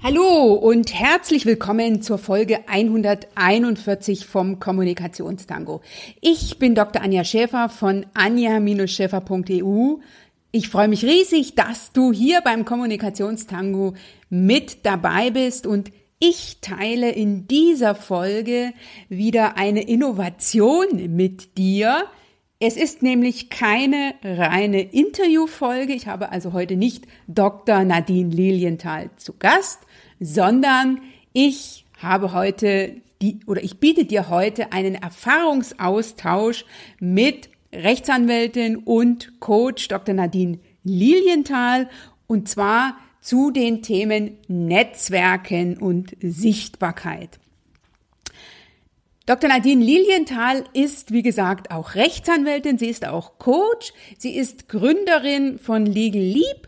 Hallo und herzlich willkommen zur Folge 141 vom Kommunikationstango. Ich bin Dr. Anja Schäfer von anja-schäfer.eu. Ich freue mich riesig, dass du hier beim Kommunikationstango mit dabei bist und ich teile in dieser Folge wieder eine Innovation mit dir. Es ist nämlich keine reine Interviewfolge. Ich habe also heute nicht Dr. Nadine Lilienthal zu Gast, sondern ich habe heute die, oder ich biete dir heute einen Erfahrungsaustausch mit Rechtsanwältin und Coach Dr. Nadine Lilienthal und zwar zu den Themen Netzwerken und Sichtbarkeit. Dr. Nadine Lilienthal ist, wie gesagt, auch Rechtsanwältin, sie ist auch Coach, sie ist Gründerin von Legal Leap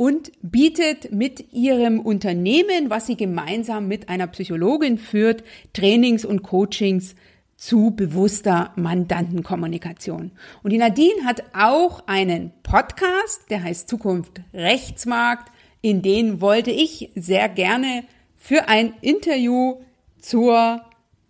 und bietet mit ihrem Unternehmen, was sie gemeinsam mit einer Psychologin führt, Trainings und Coachings zu bewusster Mandantenkommunikation. Und die Nadine hat auch einen Podcast, der heißt Zukunft Rechtsmarkt. In den wollte ich sehr gerne für ein Interview zur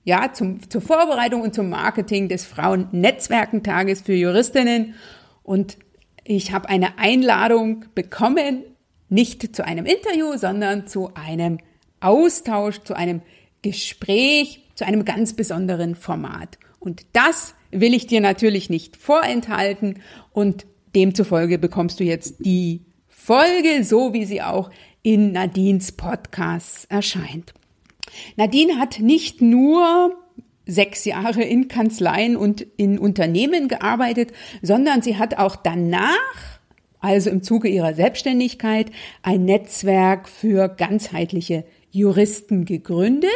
ja, zum, zur Vorbereitung und zum Marketing des Frauennetzwerkentages für Juristinnen und ich habe eine Einladung bekommen, nicht zu einem Interview, sondern zu einem Austausch, zu einem Gespräch, zu einem ganz besonderen Format. Und das will ich dir natürlich nicht vorenthalten und demzufolge bekommst du jetzt die Folge, so wie sie auch in Nadines Podcast erscheint. Nadine hat nicht nur sechs Jahre in Kanzleien und in Unternehmen gearbeitet, sondern sie hat auch danach, also im Zuge ihrer Selbstständigkeit, ein Netzwerk für ganzheitliche Juristen gegründet.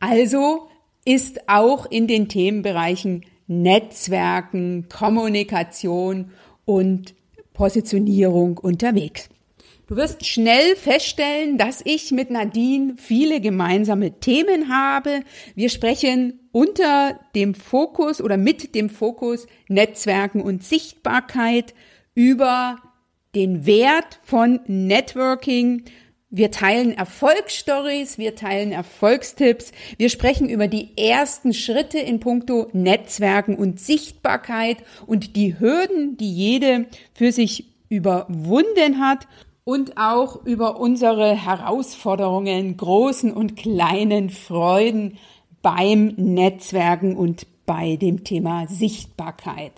Also ist auch in den Themenbereichen Netzwerken, Kommunikation und Positionierung unterwegs. Du wirst schnell feststellen, dass ich mit Nadine viele gemeinsame Themen habe. Wir sprechen unter dem Fokus oder mit dem Fokus Netzwerken und Sichtbarkeit über den Wert von Networking. Wir teilen Erfolgsstories, wir teilen Erfolgstipps, wir sprechen über die ersten Schritte in puncto Netzwerken und Sichtbarkeit und die Hürden, die jede für sich überwunden hat und auch über unsere Herausforderungen, großen und kleinen Freuden beim Netzwerken und bei dem Thema Sichtbarkeit.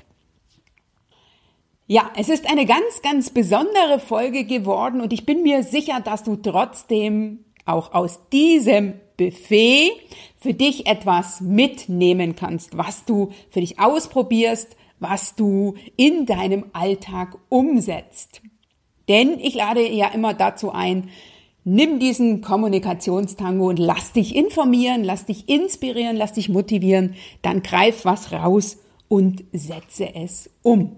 Ja, es ist eine ganz, ganz besondere Folge geworden und ich bin mir sicher, dass du trotzdem auch aus diesem Buffet für dich etwas mitnehmen kannst, was du für dich ausprobierst, was du in deinem Alltag umsetzt. Denn ich lade ja immer dazu ein, nimm diesen Kommunikationstango und lass dich informieren, lass dich inspirieren, lass dich motivieren, dann greif was raus und setze es um.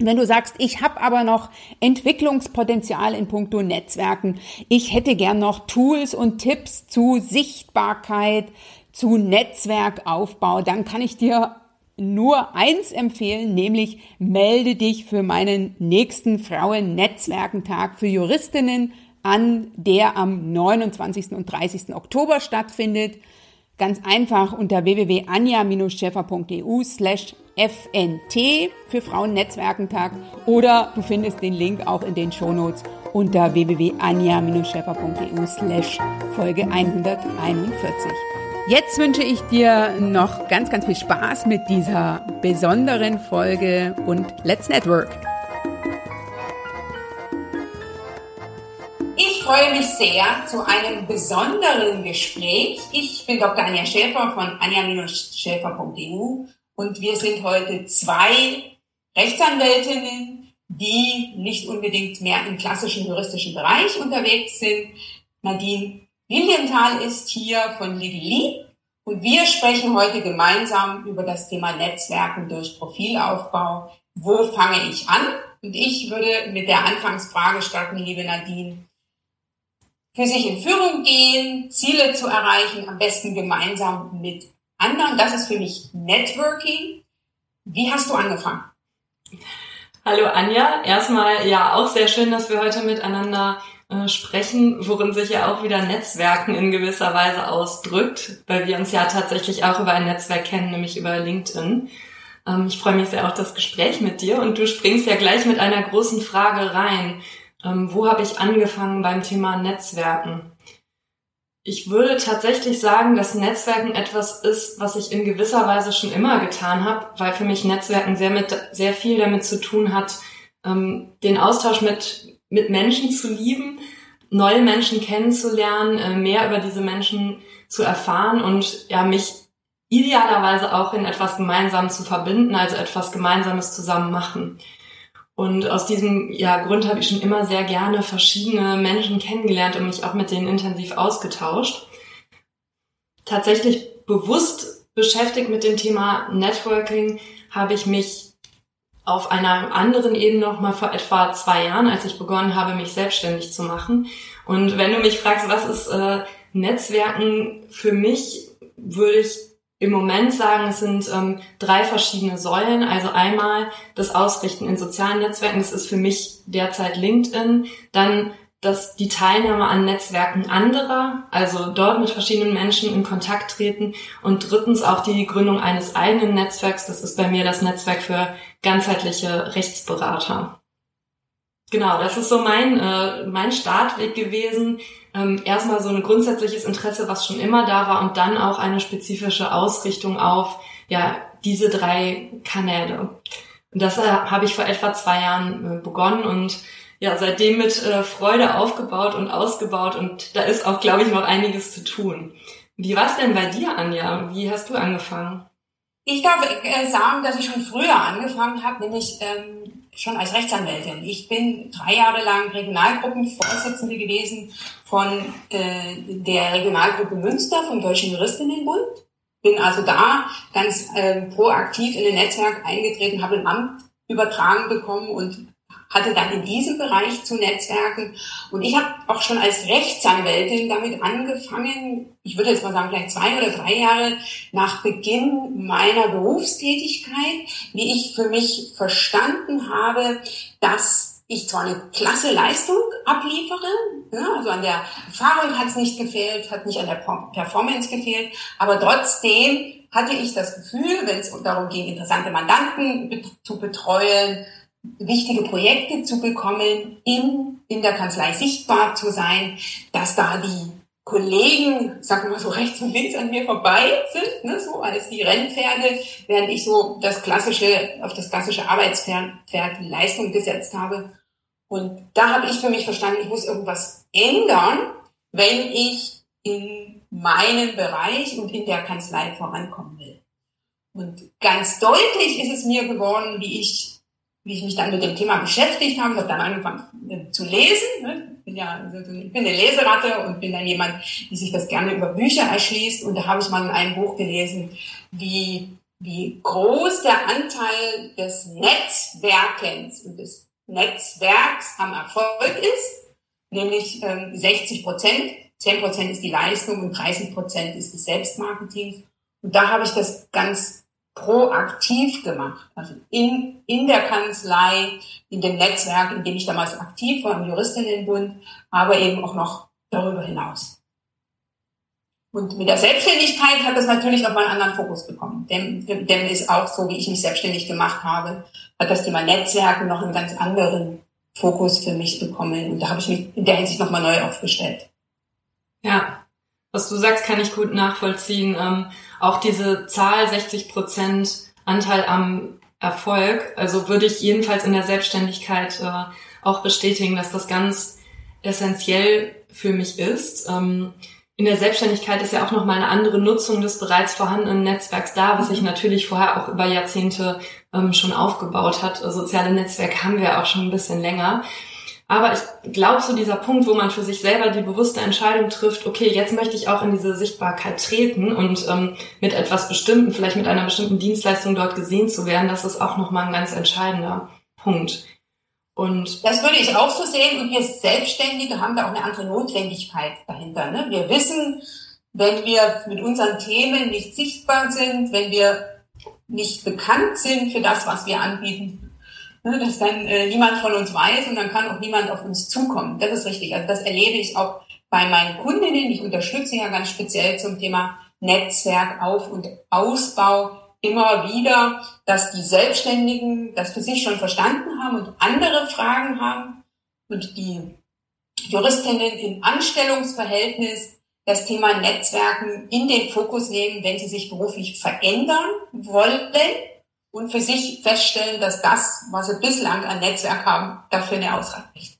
Wenn du sagst, ich habe aber noch Entwicklungspotenzial in puncto Netzwerken, ich hätte gern noch Tools und Tipps zu Sichtbarkeit, zu Netzwerkaufbau, dann kann ich dir nur eins empfehlen, nämlich melde dich für meinen nächsten Frauen-Netzwerkentag für Juristinnen an, der am 29. und 30. Oktober stattfindet. Ganz einfach unter www.anja-scheffer.eu slash FNT für Frauennetzwerkentag oder du findest den Link auch in den Shownotes unter www.anja-scheffer.eu slash Folge 141. Jetzt wünsche ich dir noch ganz, ganz viel Spaß mit dieser besonderen Folge und Let's Network. Ich freue mich sehr zu einem besonderen Gespräch. Ich bin Dr. Anja Schäfer von anja-schäfer.eu und wir sind heute zwei Rechtsanwältinnen, die nicht unbedingt mehr im klassischen juristischen Bereich unterwegs sind. Nadine Lilienthal ist hier von Lidli und wir sprechen heute gemeinsam über das Thema Netzwerken durch Profilaufbau. Wo fange ich an? Und ich würde mit der Anfangsfrage starten, liebe Nadine. Für sich in Führung gehen, Ziele zu erreichen, am besten gemeinsam mit anderen. Das ist für mich Networking. Wie hast du angefangen? Hallo Anja, erstmal ja auch sehr schön, dass wir heute miteinander äh, sprechen, worin sich ja auch wieder Netzwerken in gewisser Weise ausdrückt, weil wir uns ja tatsächlich auch über ein Netzwerk kennen, nämlich über LinkedIn. Ähm, ich freue mich sehr auf das Gespräch mit dir und du springst ja gleich mit einer großen Frage rein. Ähm, wo habe ich angefangen beim Thema Netzwerken? Ich würde tatsächlich sagen, dass Netzwerken etwas ist, was ich in gewisser Weise schon immer getan habe, weil für mich Netzwerken sehr, mit, sehr viel damit zu tun hat, ähm, den Austausch mit, mit Menschen zu lieben, neue Menschen kennenzulernen, äh, mehr über diese Menschen zu erfahren und ja, mich idealerweise auch in etwas gemeinsam zu verbinden, also etwas Gemeinsames zusammen machen. Und aus diesem ja, Grund habe ich schon immer sehr gerne verschiedene Menschen kennengelernt und mich auch mit denen intensiv ausgetauscht. Tatsächlich bewusst beschäftigt mit dem Thema Networking habe ich mich auf einer anderen Ebene noch mal vor etwa zwei Jahren, als ich begonnen habe, mich selbstständig zu machen. Und wenn du mich fragst, was ist äh, Netzwerken für mich, würde ich im Moment sagen, es sind ähm, drei verschiedene Säulen. Also einmal das Ausrichten in sozialen Netzwerken, das ist für mich derzeit LinkedIn. Dann dass die Teilnahme an Netzwerken anderer, also dort mit verschiedenen Menschen in Kontakt treten und drittens auch die Gründung eines eigenen Netzwerks, das ist bei mir das Netzwerk für ganzheitliche Rechtsberater. Genau, das ist so mein, äh, mein Startweg gewesen, ähm, erstmal so ein grundsätzliches Interesse, was schon immer da war und dann auch eine spezifische Ausrichtung auf ja diese drei Kanäle. Und das äh, habe ich vor etwa zwei Jahren äh, begonnen und ja seitdem mit äh, Freude aufgebaut und ausgebaut und da ist auch, glaube ich, noch einiges zu tun. Wie war es denn bei dir, Anja? Wie hast du angefangen? Ich darf äh, sagen, dass ich schon früher angefangen habe, nämlich ähm, schon als Rechtsanwältin. Ich bin drei Jahre lang Regionalgruppenvorsitzende gewesen von äh, der Regionalgruppe Münster vom Deutschen Juristinnenbund. Bin also da ganz äh, proaktiv in den Netzwerk eingetreten, habe ein Amt übertragen bekommen und hatte dann in diesem Bereich zu Netzwerken. Und ich habe auch schon als Rechtsanwältin damit angefangen, ich würde jetzt mal sagen, vielleicht zwei oder drei Jahre nach Beginn meiner Berufstätigkeit, wie ich für mich verstanden habe, dass ich zwar eine klasse Leistung abliefere, ja, also an der Erfahrung hat es nicht gefehlt, hat nicht an der Performance gefehlt, aber trotzdem hatte ich das Gefühl, wenn es darum ging, interessante Mandanten zu betreuen, wichtige Projekte zu bekommen, in, in der Kanzlei sichtbar zu sein, dass da die Kollegen, sagen wir mal so rechts und links an mir vorbei sind, ne, so als die Rennpferde, während ich so das klassische, auf das klassische Arbeitspferd Leistung gesetzt habe. Und da habe ich für mich verstanden, ich muss irgendwas ändern, wenn ich in meinem Bereich und in der Kanzlei vorankommen will. Und ganz deutlich ist es mir geworden, wie ich wie ich mich dann mit dem Thema beschäftigt habe, habe dann angefangen äh, zu lesen. Ne? Ich bin ja ich bin eine Leseratte und bin dann jemand, die sich das gerne über Bücher erschließt. Und da habe ich mal in einem Buch gelesen, wie, wie groß der Anteil des Netzwerkens und des Netzwerks am Erfolg ist, nämlich ähm, 60 Prozent. 10 Prozent ist die Leistung und 30 Prozent ist das Selbstmarketing. Und da habe ich das ganz proaktiv gemacht. Also in, in der Kanzlei, in dem Netzwerk, in dem ich damals aktiv war, im Juristinnenbund, aber eben auch noch darüber hinaus. Und mit der Selbstständigkeit hat das natürlich nochmal einen anderen Fokus bekommen. Denn, denn ist auch so, wie ich mich selbstständig gemacht habe, hat das Thema Netzwerken noch einen ganz anderen Fokus für mich bekommen. Und da habe ich mich in der Hinsicht nochmal neu aufgestellt. Ja, was du sagst, kann ich gut nachvollziehen. Ähm, auch diese Zahl 60 Prozent Anteil am Erfolg, also würde ich jedenfalls in der Selbstständigkeit äh, auch bestätigen, dass das ganz essentiell für mich ist. Ähm, in der Selbstständigkeit ist ja auch nochmal eine andere Nutzung des bereits vorhandenen Netzwerks da, was sich natürlich vorher auch über Jahrzehnte ähm, schon aufgebaut hat. Soziale Netzwerke haben wir auch schon ein bisschen länger. Aber ich glaube, so dieser Punkt, wo man für sich selber die bewusste Entscheidung trifft, okay, jetzt möchte ich auch in diese Sichtbarkeit treten und ähm, mit etwas Bestimmten, vielleicht mit einer bestimmten Dienstleistung dort gesehen zu werden, das ist auch nochmal ein ganz entscheidender Punkt. Und das würde ich auch so sehen. Und wir Selbstständige haben da auch eine andere Notwendigkeit dahinter. Ne? Wir wissen, wenn wir mit unseren Themen nicht sichtbar sind, wenn wir nicht bekannt sind für das, was wir anbieten, ne, dass dann äh, niemand von uns weiß und dann kann auch niemand auf uns zukommen. Das ist richtig. Also das erlebe ich auch bei meinen Kundinnen. Ich unterstütze ja ganz speziell zum Thema Netzwerkauf- und Ausbau immer wieder, dass die Selbstständigen das für sich schon verstanden haben und andere Fragen haben und die Juristinnen im Anstellungsverhältnis das Thema Netzwerken in den Fokus nehmen, wenn sie sich beruflich verändern wollen und für sich feststellen, dass das, was sie bislang an Netzwerk haben, dafür nicht ausreicht.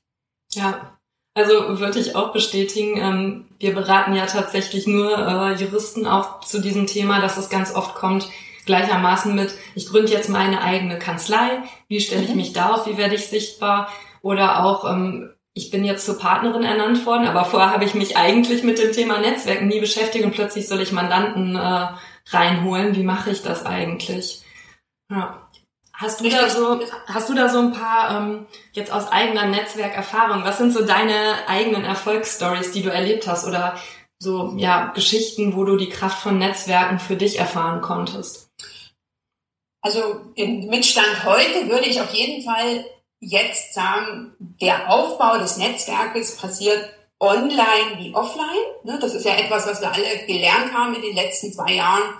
Ja, also würde ich auch bestätigen. Ähm, wir beraten ja tatsächlich nur äh, Juristen auch zu diesem Thema, dass es ganz oft kommt, gleichermaßen mit, ich gründe jetzt meine eigene Kanzlei, wie stelle ich mhm. mich da auf, wie werde ich sichtbar? Oder auch, ähm, ich bin jetzt zur Partnerin ernannt worden, aber vorher habe ich mich eigentlich mit dem Thema Netzwerken nie beschäftigt und plötzlich soll ich Mandanten äh, reinholen. Wie mache ich das eigentlich? Ja. Hast du da so, hast du da so ein paar ähm, jetzt aus eigener Netzwerkerfahrung? Was sind so deine eigenen Erfolgsstories, die du erlebt hast oder so ja Geschichten, wo du die Kraft von Netzwerken für dich erfahren konntest? Also im Mitstand heute würde ich auf jeden Fall jetzt sagen, der Aufbau des Netzwerkes passiert online wie offline. Ne, das ist ja etwas, was wir alle gelernt haben in den letzten zwei Jahren.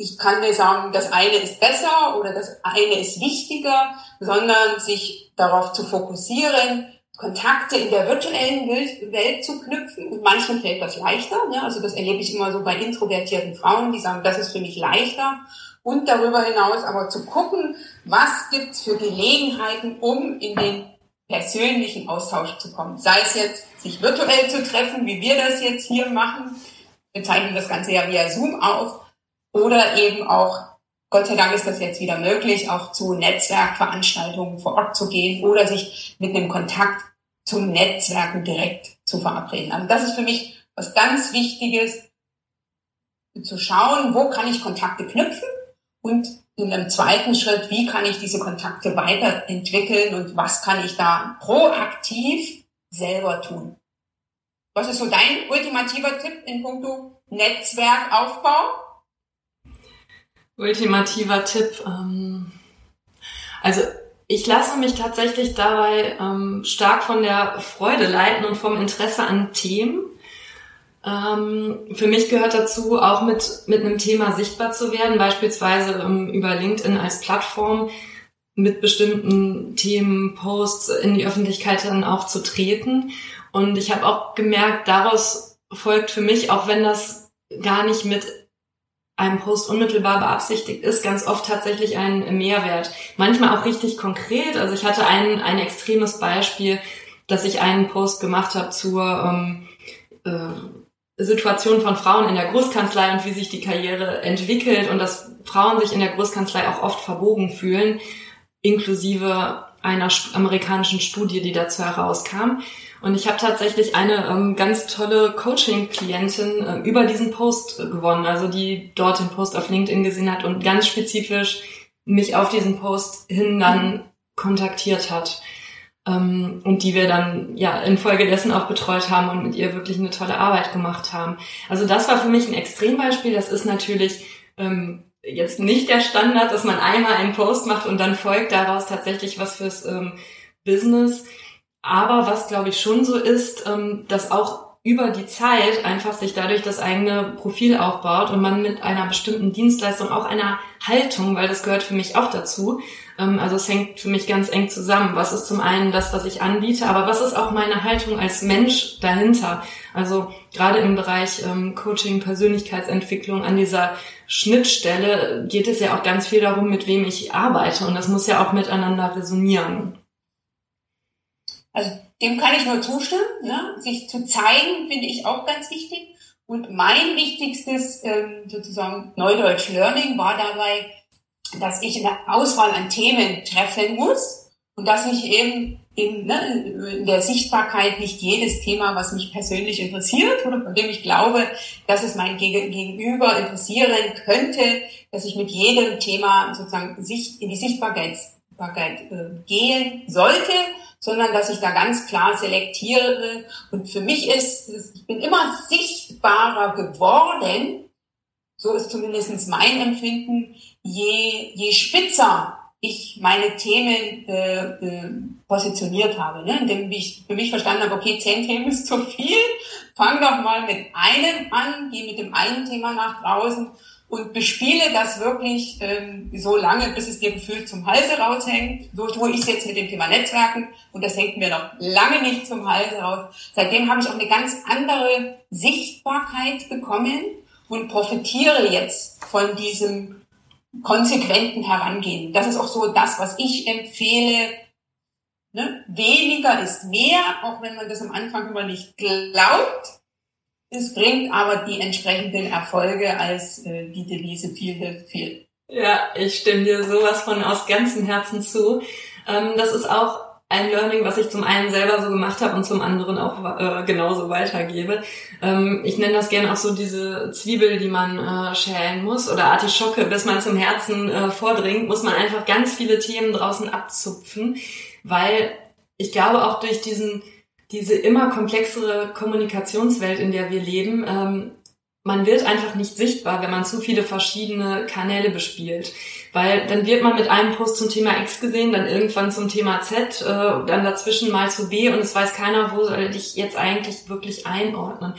Ich kann mir sagen, das eine ist besser oder das eine ist wichtiger, sondern sich darauf zu fokussieren, Kontakte in der virtuellen Welt zu knüpfen. Und manchen fällt das leichter. Ne? Also das erlebe ich immer so bei introvertierten Frauen, die sagen, das ist für mich leichter und darüber hinaus aber zu gucken, was gibt's für Gelegenheiten, um in den persönlichen Austausch zu kommen. Sei es jetzt, sich virtuell zu treffen, wie wir das jetzt hier machen. Wir zeichnen das Ganze ja via Zoom auf. Oder eben auch, Gott sei Dank ist das jetzt wieder möglich, auch zu Netzwerkveranstaltungen vor Ort zu gehen oder sich mit einem Kontakt zum Netzwerken direkt zu verabreden. Also das ist für mich was ganz Wichtiges, zu schauen, wo kann ich Kontakte knüpfen und in einem zweiten Schritt, wie kann ich diese Kontakte weiterentwickeln und was kann ich da proaktiv selber tun? Was ist so dein ultimativer Tipp in puncto Netzwerkaufbau? Ultimativer Tipp. Ähm, also ich lasse mich tatsächlich dabei ähm, stark von der Freude leiten und vom Interesse an Themen. Ähm, für mich gehört dazu, auch mit, mit einem Thema sichtbar zu werden, beispielsweise ähm, über LinkedIn als Plattform mit bestimmten Themen, Posts in die Öffentlichkeit dann auch zu treten. Und ich habe auch gemerkt, daraus folgt für mich, auch wenn das gar nicht mit einem Post unmittelbar beabsichtigt ist, ganz oft tatsächlich ein Mehrwert. Manchmal auch richtig konkret. Also ich hatte ein, ein extremes Beispiel, dass ich einen Post gemacht habe zur ähm, äh, Situation von Frauen in der Großkanzlei und wie sich die Karriere entwickelt und dass Frauen sich in der Großkanzlei auch oft verbogen fühlen, inklusive einer amerikanischen Studie, die dazu herauskam. Und ich habe tatsächlich eine ähm, ganz tolle Coaching-Klientin äh, über diesen Post äh, gewonnen, also die dort den Post auf LinkedIn gesehen hat und ganz spezifisch mich auf diesen Post hin dann kontaktiert hat ähm, und die wir dann ja infolgedessen auch betreut haben und mit ihr wirklich eine tolle Arbeit gemacht haben. Also das war für mich ein Extrembeispiel. Das ist natürlich ähm, jetzt nicht der Standard, dass man einmal einen Post macht und dann folgt daraus tatsächlich was fürs ähm, Business. Aber was glaube ich schon so ist, ähm, dass auch über die Zeit einfach sich dadurch das eigene Profil aufbaut und man mit einer bestimmten Dienstleistung, auch einer Haltung, weil das gehört für mich auch dazu, ähm, also es hängt für mich ganz eng zusammen. Was ist zum einen das, was ich anbiete, aber was ist auch meine Haltung als Mensch dahinter? Also gerade im Bereich ähm, Coaching, Persönlichkeitsentwicklung, an dieser Schnittstelle geht es ja auch ganz viel darum, mit wem ich arbeite. Und das muss ja auch miteinander resonieren. Also dem kann ich nur zustimmen. Ne? Sich zu zeigen, finde ich auch ganz wichtig. Und mein wichtigstes ähm, sozusagen Neudeutsch Learning war dabei, dass ich eine Auswahl an Themen treffen muss und dass ich eben in, ne, in der Sichtbarkeit nicht jedes Thema, was mich persönlich interessiert oder von dem ich glaube, dass es mein Gegenüber interessieren könnte, dass ich mit jedem Thema sozusagen in die Sichtbarkeit, Sichtbarkeit äh, gehen sollte, sondern dass ich da ganz klar selektiere. Und für mich ist, ich bin immer sichtbarer geworden, so ist zumindest mein Empfinden, je, je spitzer ich meine Themen äh, äh, positioniert habe, ne? indem ich für mich verstanden habe, okay, zehn Themen ist zu viel, fang doch mal mit einem an, geh mit dem einen Thema nach draußen und bespiele das wirklich ähm, so lange, bis es dir gefühlt zum Halse raushängt. So tue ich es jetzt mit dem Thema Netzwerken und das hängt mir noch lange nicht zum Halse raus. Seitdem habe ich auch eine ganz andere Sichtbarkeit bekommen und profitiere jetzt von diesem konsequenten Herangehen. Das ist auch so das, was ich empfehle. Ne? Weniger ist mehr, auch wenn man das am Anfang immer nicht glaubt. Es bringt aber die entsprechenden Erfolge als äh, die Devise viel hilft viel. Ja, ich stimme dir sowas von aus ganzem Herzen zu. Ähm, das ist auch ein Learning, was ich zum einen selber so gemacht habe und zum anderen auch äh, genauso weitergebe. Ähm, ich nenne das gerne auch so diese Zwiebel, die man äh, schälen muss oder Artischocke, bis man zum Herzen äh, vordringt, muss man einfach ganz viele Themen draußen abzupfen, weil ich glaube auch durch diesen diese immer komplexere Kommunikationswelt, in der wir leben, ähm, man wird einfach nicht sichtbar, wenn man zu viele verschiedene Kanäle bespielt. Weil dann wird man mit einem Post zum Thema X gesehen, dann irgendwann zum Thema Z, äh, dann dazwischen mal zu B und es weiß keiner, wo soll ich jetzt eigentlich wirklich einordnen.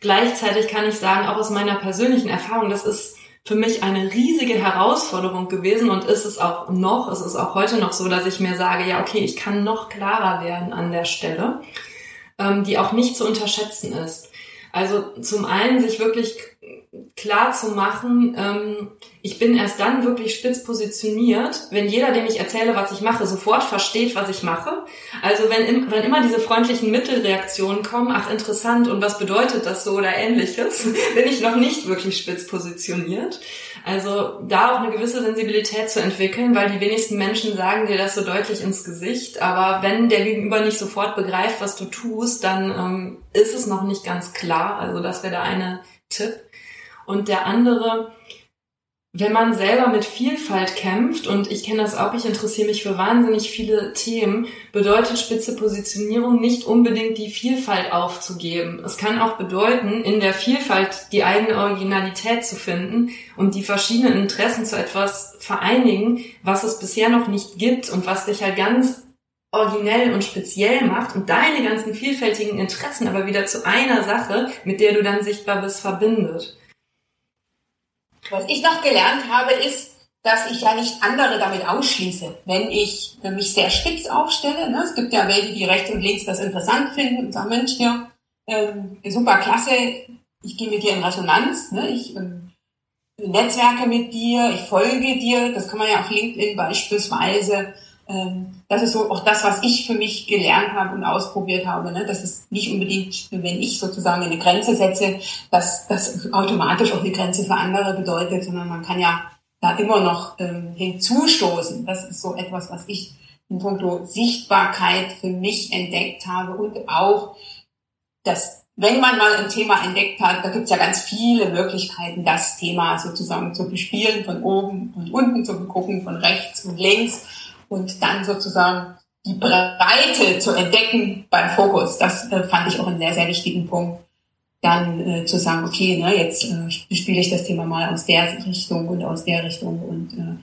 Gleichzeitig kann ich sagen, auch aus meiner persönlichen Erfahrung, das ist für mich eine riesige Herausforderung gewesen und ist es auch noch, es ist auch heute noch so, dass ich mir sage, ja, okay, ich kann noch klarer werden an der Stelle, ähm, die auch nicht zu unterschätzen ist. Also zum einen sich wirklich klar zu machen, ähm, ich bin erst dann wirklich spitz positioniert, wenn jeder, dem ich erzähle, was ich mache, sofort versteht, was ich mache. Also wenn, wenn immer diese freundlichen Mittelreaktionen kommen, ach interessant und was bedeutet das so oder ähnliches, bin ich noch nicht wirklich spitz positioniert. Also da auch eine gewisse Sensibilität zu entwickeln, weil die wenigsten Menschen sagen dir das so deutlich ins Gesicht. Aber wenn der Gegenüber nicht sofort begreift, was du tust, dann ähm, ist es noch nicht ganz klar. Also das wäre der eine Tipp. Und der andere, wenn man selber mit Vielfalt kämpft, und ich kenne das auch, ich interessiere mich für wahnsinnig viele Themen, bedeutet spitze Positionierung nicht unbedingt die Vielfalt aufzugeben. Es kann auch bedeuten, in der Vielfalt die eigene Originalität zu finden und die verschiedenen Interessen zu etwas vereinigen, was es bisher noch nicht gibt und was dich halt ganz originell und speziell macht und deine ganzen vielfältigen Interessen aber wieder zu einer Sache, mit der du dann sichtbar bist, verbindet. Was ich noch gelernt habe, ist, dass ich ja nicht andere damit ausschließe. Wenn ich mich sehr spitz aufstelle, ne, es gibt ja welche, die rechts und links das interessant finden und sagen, Mensch, hier, ähm, super klasse, ich gehe mit dir in Resonanz, ne, ich ähm, netzwerke mit dir, ich folge dir, das kann man ja auf LinkedIn beispielsweise das ist so auch das, was ich für mich gelernt habe und ausprobiert habe. Ne? Das ist nicht unbedingt, wenn ich sozusagen eine Grenze setze, dass das automatisch auch eine Grenze für andere bedeutet, sondern man kann ja da immer noch ähm, hinzustoßen. Das ist so etwas, was ich in puncto Sichtbarkeit für mich entdeckt habe und auch, dass wenn man mal ein Thema entdeckt hat, da gibt es ja ganz viele Möglichkeiten, das Thema sozusagen zu bespielen, von oben und unten zu gucken, von rechts und links und dann sozusagen die Breite zu entdecken beim Fokus. Das äh, fand ich auch einen sehr, sehr wichtigen Punkt. Dann äh, zu sagen, okay, ne, jetzt äh, spiele ich das Thema mal aus der Richtung und aus der Richtung. Und äh,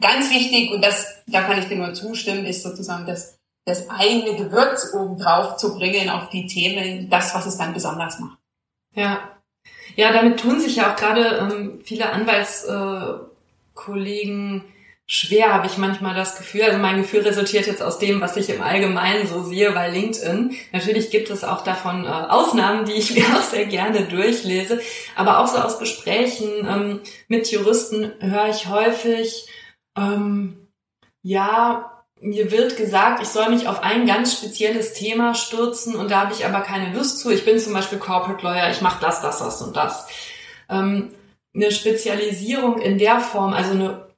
ganz wichtig, und das, da kann ich dir nur zustimmen, ist sozusagen das, das eigene Gewürz oben drauf zu bringen auf die Themen, das, was es dann besonders macht. Ja. Ja, damit tun sich ja auch gerade ähm, viele Anwaltskollegen äh, schwer, habe ich manchmal das Gefühl. Also mein Gefühl resultiert jetzt aus dem, was ich im Allgemeinen so sehe bei LinkedIn. Natürlich gibt es auch davon äh, Ausnahmen, die ich mir auch sehr gerne durchlese. Aber auch so aus Gesprächen ähm, mit Juristen höre ich häufig, ähm, ja, mir wird gesagt, ich soll mich auf ein ganz spezielles Thema stürzen und da habe ich aber keine Lust zu. Ich bin zum Beispiel Corporate Lawyer, ich mache das, das, das und das. Ähm, eine Spezialisierung in der Form, also eine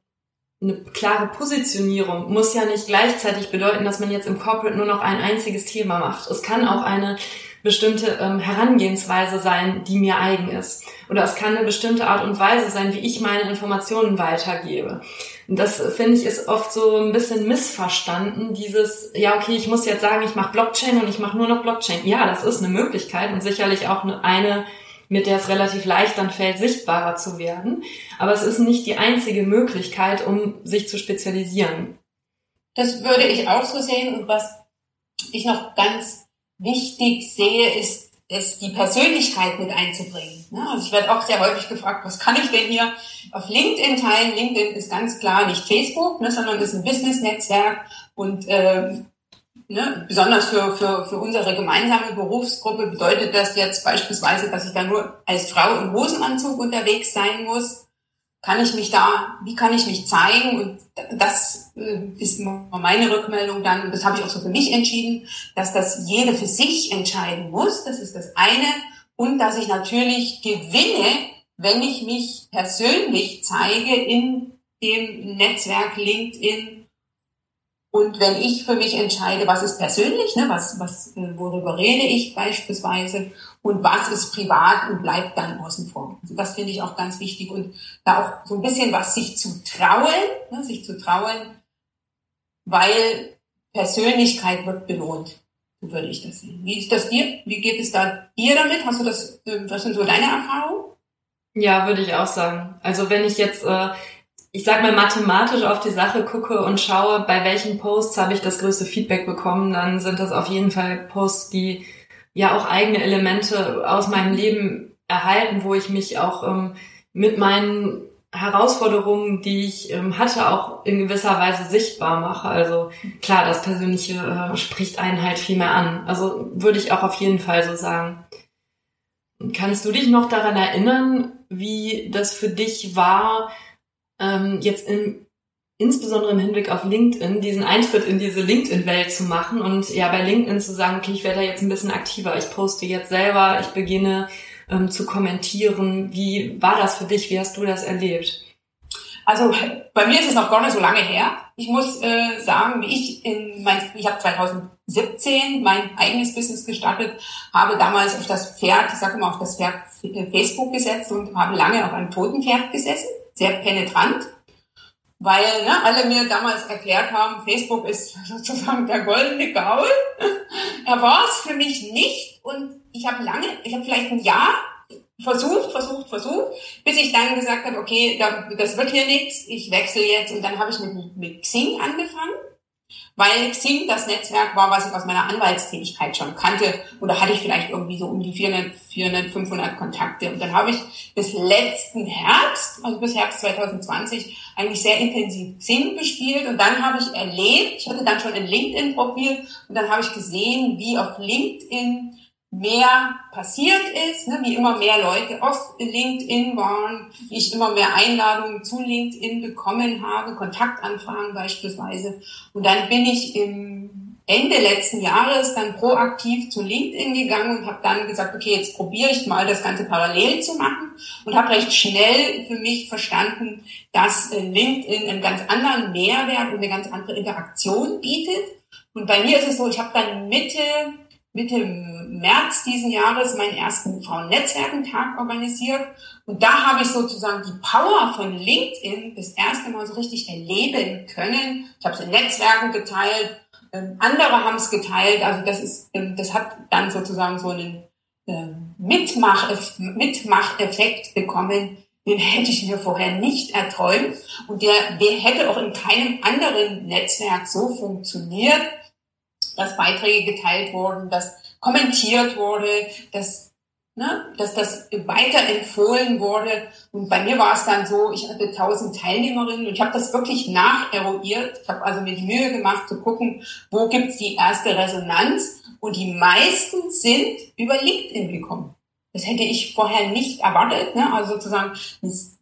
eine klare Positionierung muss ja nicht gleichzeitig bedeuten, dass man jetzt im Corporate nur noch ein einziges Thema macht. Es kann auch eine bestimmte ähm, Herangehensweise sein, die mir eigen ist. Oder es kann eine bestimmte Art und Weise sein, wie ich meine Informationen weitergebe. Und das finde ich ist oft so ein bisschen missverstanden, dieses, ja, okay, ich muss jetzt sagen, ich mache Blockchain und ich mache nur noch Blockchain. Ja, das ist eine Möglichkeit und sicherlich auch eine mit der es relativ leicht dann fällt, sichtbarer zu werden. Aber es ist nicht die einzige Möglichkeit, um sich zu spezialisieren. Das würde ich auch so sehen. Und was ich noch ganz wichtig sehe, ist, ist die Persönlichkeit mit einzubringen. Also ich werde auch sehr häufig gefragt, was kann ich denn hier auf LinkedIn teilen? LinkedIn ist ganz klar nicht Facebook, ne, sondern ist ein Business-Netzwerk und ähm, ne, besonders für, für, für unsere gemeinsame Berufsgruppe bedeutet das jetzt beispielsweise, dass ich da nur als Frau im Hosenanzug unterwegs sein muss kann ich mich da, wie kann ich mich zeigen? Und das äh, ist meine Rückmeldung dann, das habe ich auch so für mich entschieden, dass das jede für sich entscheiden muss. Das ist das eine. Und dass ich natürlich gewinne, wenn ich mich persönlich zeige in dem Netzwerk LinkedIn und wenn ich für mich entscheide, was ist persönlich, ne, was, was, äh, worüber rede ich beispielsweise und was ist privat und bleibt dann außen vor. Also das finde ich auch ganz wichtig und da auch so ein bisschen was sich zu trauen, ne, sich zu trauen, weil Persönlichkeit wird belohnt. So würde ich das sehen. Wie ist das dir? Wie geht es da dir damit? Hast du das, äh, was sind so deine Erfahrungen? Ja, würde ich auch sagen. Also wenn ich jetzt äh, ich sag mal, mathematisch auf die Sache gucke und schaue, bei welchen Posts habe ich das größte Feedback bekommen, dann sind das auf jeden Fall Posts, die ja auch eigene Elemente aus meinem Leben erhalten, wo ich mich auch ähm, mit meinen Herausforderungen, die ich ähm, hatte, auch in gewisser Weise sichtbar mache. Also klar, das Persönliche äh, spricht einen halt viel mehr an. Also würde ich auch auf jeden Fall so sagen. Kannst du dich noch daran erinnern, wie das für dich war, ähm, jetzt in, insbesondere im Hinblick auf LinkedIn, diesen Eintritt in diese LinkedIn-Welt zu machen und ja bei LinkedIn zu sagen, okay, ich werde da jetzt ein bisschen aktiver, ich poste jetzt selber, ich beginne ähm, zu kommentieren. Wie war das für dich? Wie hast du das erlebt? Also bei mir ist es noch gar nicht so lange her. Ich muss äh, sagen, ich in mein, ich habe 2017 mein eigenes Business gestartet, habe damals auf das Pferd, ich sage immer auf das Pferd Facebook gesetzt und habe lange auf einem toten Pferd gesessen sehr penetrant, weil ne, alle mir damals erklärt haben, Facebook ist sozusagen der goldene Gaul. er war es für mich nicht. Und ich habe lange, ich habe vielleicht ein Jahr versucht, versucht, versucht, bis ich dann gesagt habe, okay, das wird hier nichts, ich wechsle jetzt. Und dann habe ich mit, mit Xing angefangen weil Xing das Netzwerk war, was ich aus meiner Anwaltstätigkeit schon kannte. Und da hatte ich vielleicht irgendwie so um die 400, 400 500 Kontakte. Und dann habe ich bis letzten Herbst, also bis Herbst 2020, eigentlich sehr intensiv Xing gespielt. Und dann habe ich erlebt, ich hatte dann schon ein LinkedIn-Profil, und dann habe ich gesehen, wie auf LinkedIn mehr passiert ist, ne, wie immer mehr Leute auf LinkedIn waren, wie ich immer mehr Einladungen zu LinkedIn bekommen habe, Kontaktanfragen beispielsweise. Und dann bin ich im Ende letzten Jahres dann proaktiv zu LinkedIn gegangen und habe dann gesagt, okay, jetzt probiere ich mal das Ganze parallel zu machen und habe recht schnell für mich verstanden, dass äh, LinkedIn einen ganz anderen Mehrwert und eine ganz andere Interaktion bietet. Und bei mir ist es so, ich habe dann Mitte Mitte März diesen Jahres meinen ersten Frauennetzwerkentag organisiert. Und da habe ich sozusagen die Power von LinkedIn das erste Mal so richtig erleben können. Ich habe es in Netzwerken geteilt, ähm, andere haben es geteilt. Also das ist, ähm, das hat dann sozusagen so einen ähm, Mitmach Mitmacheffekt bekommen, den hätte ich mir vorher nicht erträumt. Und der, der hätte auch in keinem anderen Netzwerk so funktioniert dass Beiträge geteilt wurden, dass kommentiert wurde, dass, ne, dass das weiterempfohlen wurde. Und bei mir war es dann so, ich hatte tausend Teilnehmerinnen und ich habe das wirklich nacheruiert. Ich habe also mir die Mühe gemacht zu gucken, wo gibt's die erste Resonanz. Und die meisten sind über LinkedIn gekommen. Das hätte ich vorher nicht erwartet. Ne? Also sozusagen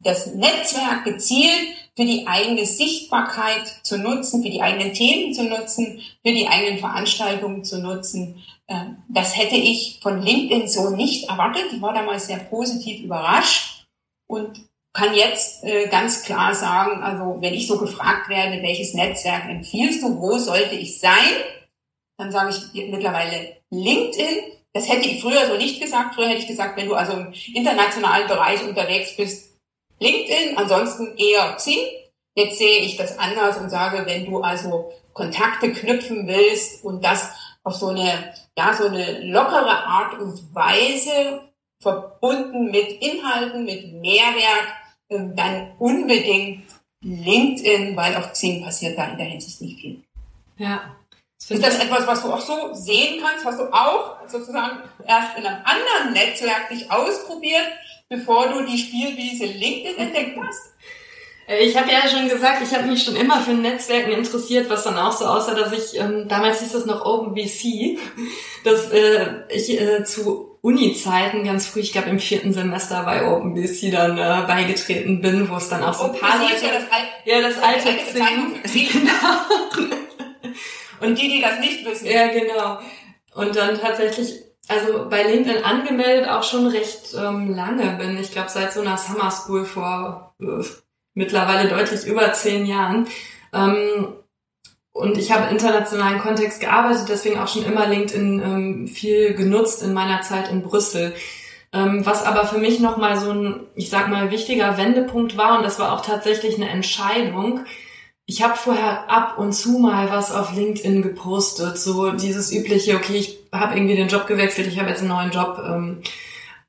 das Netzwerk gezielt für die eigene Sichtbarkeit zu nutzen, für die eigenen Themen zu nutzen, für die eigenen Veranstaltungen zu nutzen. Ähm, das hätte ich von LinkedIn so nicht erwartet. Ich war damals sehr positiv überrascht und kann jetzt äh, ganz klar sagen, also wenn ich so gefragt werde, welches Netzwerk empfiehlst du, wo sollte ich sein, dann sage ich mittlerweile LinkedIn. Das hätte ich früher so nicht gesagt. Früher hätte ich gesagt, wenn du also im internationalen Bereich unterwegs bist, LinkedIn, ansonsten eher Xing. Jetzt sehe ich das anders und sage, wenn du also Kontakte knüpfen willst und das auf so eine, ja, so eine lockere Art und Weise verbunden mit Inhalten, mit Mehrwert, ähm, dann unbedingt LinkedIn, weil auf Xing passiert da in der Hinsicht nicht viel. Ja. Ist das etwas, was du auch so sehen kannst? Hast du auch sozusagen erst in einem anderen Netzwerk dich ausprobiert, bevor du die Spielwiese LinkedIn entdeckt hast? Äh, ich habe ja schon gesagt, ich habe mich schon immer für Netzwerken interessiert, was dann auch so aussah, dass ich, ähm, damals hieß das noch OpenBC, dass äh, ich äh, zu Uni-Zeiten ganz früh, ich glaube im vierten Semester bei OpenBC dann äh, beigetreten bin, wo es dann auch so ein paar Leute... Ja, das, Al ja, das alte, alte. Genau. Und die, die das nicht wissen. Ja, genau. Und dann tatsächlich also bei LinkedIn angemeldet auch schon recht ähm, lange bin. Ich glaube seit so einer Summer School vor äh, mittlerweile deutlich über zehn Jahren. Ähm, und ich habe internationalen Kontext gearbeitet, deswegen auch schon immer LinkedIn ähm, viel genutzt in meiner Zeit in Brüssel. Ähm, was aber für mich nochmal so ein, ich sag mal, wichtiger Wendepunkt war, und das war auch tatsächlich eine Entscheidung. Ich habe vorher ab und zu mal was auf LinkedIn gepostet, so dieses übliche, okay, ich habe irgendwie den Job gewechselt, ich habe jetzt einen neuen Job. Ähm,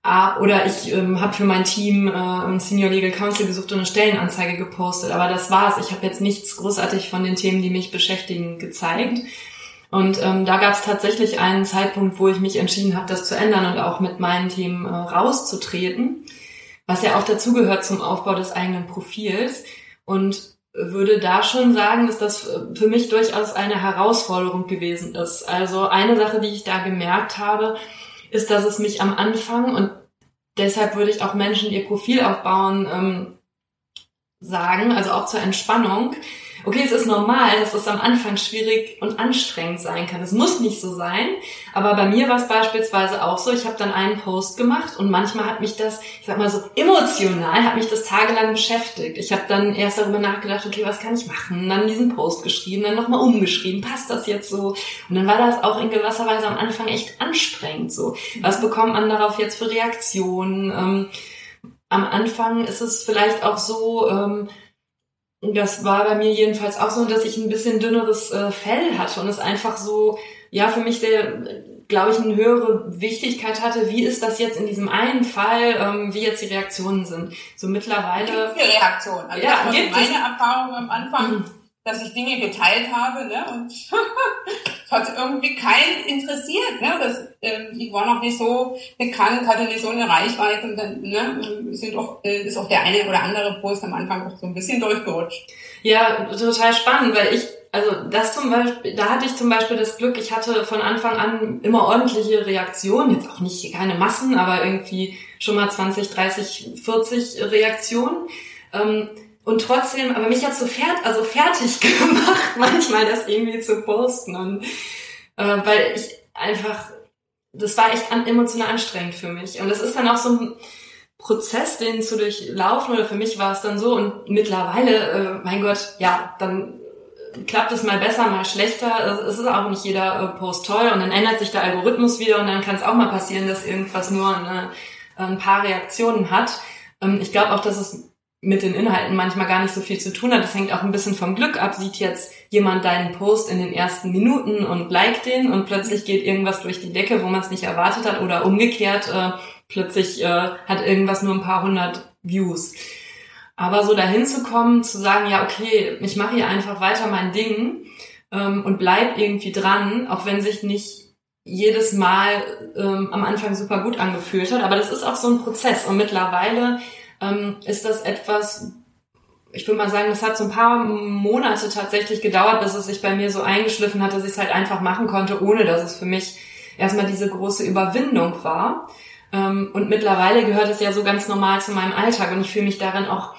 Ah, oder ich ähm, habe für mein Team äh, ein Senior Legal Counsel gesucht und eine Stellenanzeige gepostet. Aber das war's. Ich habe jetzt nichts großartig von den Themen, die mich beschäftigen, gezeigt. Und ähm, da gab es tatsächlich einen Zeitpunkt, wo ich mich entschieden habe, das zu ändern und auch mit meinen Themen äh, rauszutreten, was ja auch dazugehört zum Aufbau des eigenen Profils. Und würde da schon sagen, dass das äh, für mich durchaus eine Herausforderung gewesen ist. Also eine Sache, die ich da gemerkt habe, ist, dass es mich am Anfang und deshalb würde ich auch Menschen, ihr Profil aufbauen, ähm, sagen, also auch zur Entspannung, okay, es ist normal, dass es am Anfang schwierig und anstrengend sein kann. Es muss nicht so sein, aber bei mir war es beispielsweise auch so, ich habe dann einen Post gemacht und manchmal hat mich das, ich sag mal so emotional, hat mich das tagelang beschäftigt. Ich habe dann erst darüber nachgedacht, okay, was kann ich machen? Dann diesen Post geschrieben, dann nochmal umgeschrieben, passt das jetzt so? Und dann war das auch in gewisser Weise am Anfang echt anstrengend so. Was bekommt man darauf jetzt für Reaktionen? Ähm, am Anfang ist es vielleicht auch so, ähm, das war bei mir jedenfalls auch so, dass ich ein bisschen dünneres äh, Fell hatte und es einfach so, ja, für mich sehr, glaube ich, eine höhere Wichtigkeit hatte. Wie ist das jetzt in diesem einen Fall, ähm, wie jetzt die Reaktionen sind? So mittlerweile. Gibt Reaktionen. Also ja, das war meine Erfahrung am Anfang. Mhm dass ich Dinge geteilt habe ne? und es hat irgendwie keinen interessiert. Ne? Das, ähm, ich war noch nicht so bekannt, hatte nicht so eine Reichweite und dann ne, sind auch, äh, ist auch der eine oder andere Post am Anfang auch so ein bisschen durchgerutscht. Ja, total spannend, weil ich, also das zum Beispiel, da hatte ich zum Beispiel das Glück, ich hatte von Anfang an immer ordentliche Reaktionen, jetzt auch nicht keine Massen, aber irgendwie schon mal 20, 30, 40 Reaktionen. Ähm, und trotzdem, aber mich hat so fert, also fertig gemacht, manchmal das irgendwie zu posten. Und äh, weil ich einfach, das war echt an, emotional anstrengend für mich. Und das ist dann auch so ein Prozess, den zu durchlaufen, oder für mich war es dann so. Und mittlerweile, äh, mein Gott, ja, dann klappt es mal besser, mal schlechter. Es ist auch nicht jeder äh, Post toll und dann ändert sich der Algorithmus wieder und dann kann es auch mal passieren, dass irgendwas nur eine, ein paar Reaktionen hat. Ähm, ich glaube auch, dass es mit den Inhalten manchmal gar nicht so viel zu tun hat. Das hängt auch ein bisschen vom Glück ab. Sieht jetzt jemand deinen Post in den ersten Minuten und liked den und plötzlich geht irgendwas durch die Decke, wo man es nicht erwartet hat oder umgekehrt, äh, plötzlich äh, hat irgendwas nur ein paar hundert Views. Aber so dahin zu kommen, zu sagen, ja, okay, ich mache hier einfach weiter mein Ding ähm, und bleib irgendwie dran, auch wenn sich nicht jedes Mal ähm, am Anfang super gut angefühlt hat. Aber das ist auch so ein Prozess und mittlerweile ähm, ist das etwas, ich würde mal sagen, das hat so ein paar Monate tatsächlich gedauert, bis es sich bei mir so eingeschliffen hat, dass ich es halt einfach machen konnte, ohne dass es für mich erstmal diese große Überwindung war. Ähm, und mittlerweile gehört es ja so ganz normal zu meinem Alltag und ich fühle mich darin auch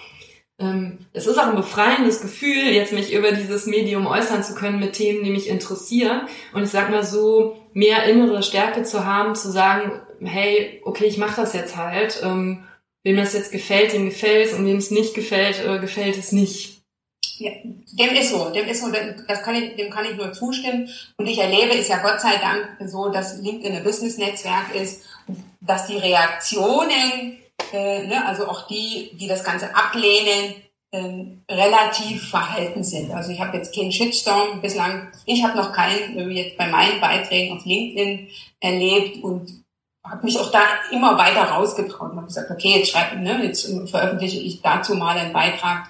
ähm, es ist auch ein befreiendes Gefühl, jetzt mich über dieses Medium äußern zu können mit Themen, die mich interessieren. Und ich sag mal so, mehr innere Stärke zu haben, zu sagen, hey, okay, ich mache das jetzt halt. Wem das jetzt gefällt, dem gefällt es und wem es nicht gefällt, äh, gefällt es nicht. Ja, dem ist so, dem ist so, das kann ich, dem kann ich nur zustimmen. Und ich erlebe es ja Gott sei Dank so, dass LinkedIn ein Business-Netzwerk ist, dass die Reaktionen, äh, ne, also auch die, die das Ganze ablehnen, ähm, relativ verhalten sind. Also ich habe jetzt keinen Shitstorm bislang, ich habe noch keinen äh, jetzt bei meinen Beiträgen auf LinkedIn erlebt und habe mich auch da immer weiter rausgetraut und habe gesagt, okay, jetzt schreibe, ne, jetzt veröffentliche ich dazu mal einen Beitrag.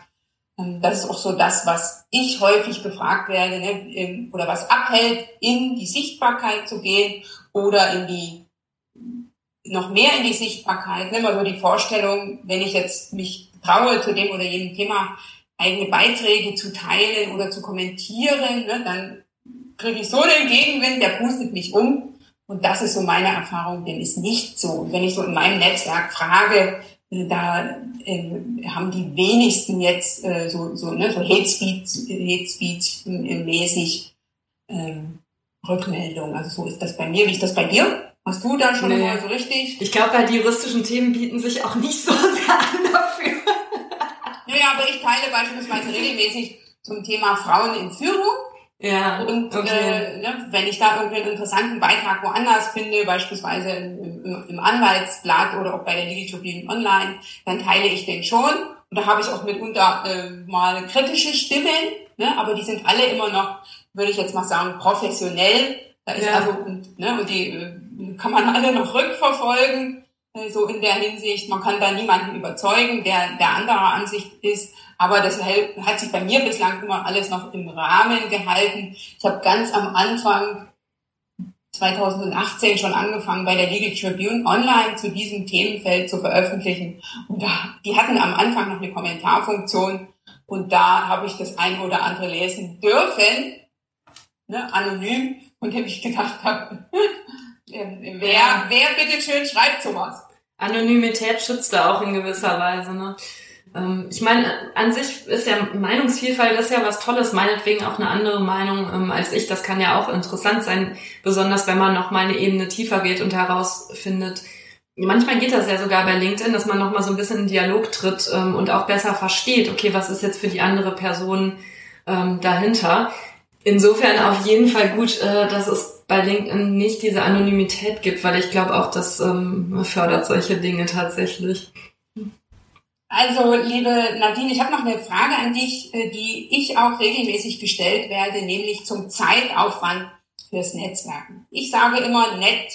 Ähm, das ist auch so das, was ich häufig gefragt werde, ne, oder was abhält, in die Sichtbarkeit zu gehen oder in die noch mehr in die Sichtbarkeit. Ne, mal so die Vorstellung, wenn ich jetzt mich traue, zu dem oder jenem Thema eigene Beiträge zu teilen oder zu kommentieren, ne, dann kriege ich so den Gegenwind, der pustet mich um. Und das ist so meine Erfahrung, dem ist nicht so. Und wenn ich so in meinem Netzwerk frage, äh, da äh, haben die wenigsten jetzt äh, so, so, ne, so Hate Speech, Hate Speech äh, mäßig ähm, Rückmeldung. Also so ist das bei mir. Wie ist das bei dir? Hast du da schon nee. mal so richtig? Ich glaube, die juristischen Themen bieten sich auch nicht so sehr an dafür. Naja, aber ich teile beispielsweise regelmäßig zum Thema Frauen in Führung ja. Und okay. äh, ne, wenn ich da irgendwie einen interessanten Beitrag woanders finde, beispielsweise im, im, Anwaltsblatt oder auch bei der Digitopien Online, dann teile ich den schon. Und da habe ich auch mitunter äh, mal kritische Stimmen, ne, aber die sind alle immer noch, würde ich jetzt mal sagen, professionell. Da ist ja. also und, ne, und die äh, kann man alle noch rückverfolgen, äh, so in der Hinsicht. Man kann da niemanden überzeugen, der der anderer Ansicht ist. Aber das hat sich bei mir bislang immer alles noch im Rahmen gehalten. Ich habe ganz am Anfang 2018 schon angefangen, bei der Legal Tribune online zu diesem Themenfeld zu veröffentlichen. Und da, die hatten am Anfang noch eine Kommentarfunktion und da habe ich das ein oder andere lesen dürfen, ne, anonym, und habe ich gedacht habe, ähm, wer, wer bitteschön schreibt sowas? Anonymität schützt da auch in gewisser Weise, ne? Ähm, ich meine, an sich ist ja Meinungsvielfalt ist ja was Tolles, meinetwegen auch eine andere Meinung ähm, als ich. Das kann ja auch interessant sein, besonders wenn man noch mal eine Ebene tiefer geht und herausfindet. Manchmal geht das ja sogar bei LinkedIn, dass man noch mal so ein bisschen in Dialog tritt ähm, und auch besser versteht, okay, was ist jetzt für die andere Person dahinter. Insofern auf jeden Fall gut, äh, dass es bei LinkedIn nicht diese Anonymität gibt, weil ich glaube auch, das fördert solche Dinge tatsächlich. Also, liebe Nadine, ich habe noch eine Frage an dich, äh, die ich auch regelmäßig gestellt werde, nämlich zum Zeitaufwand fürs Netzwerken. Ich sage immer, Net,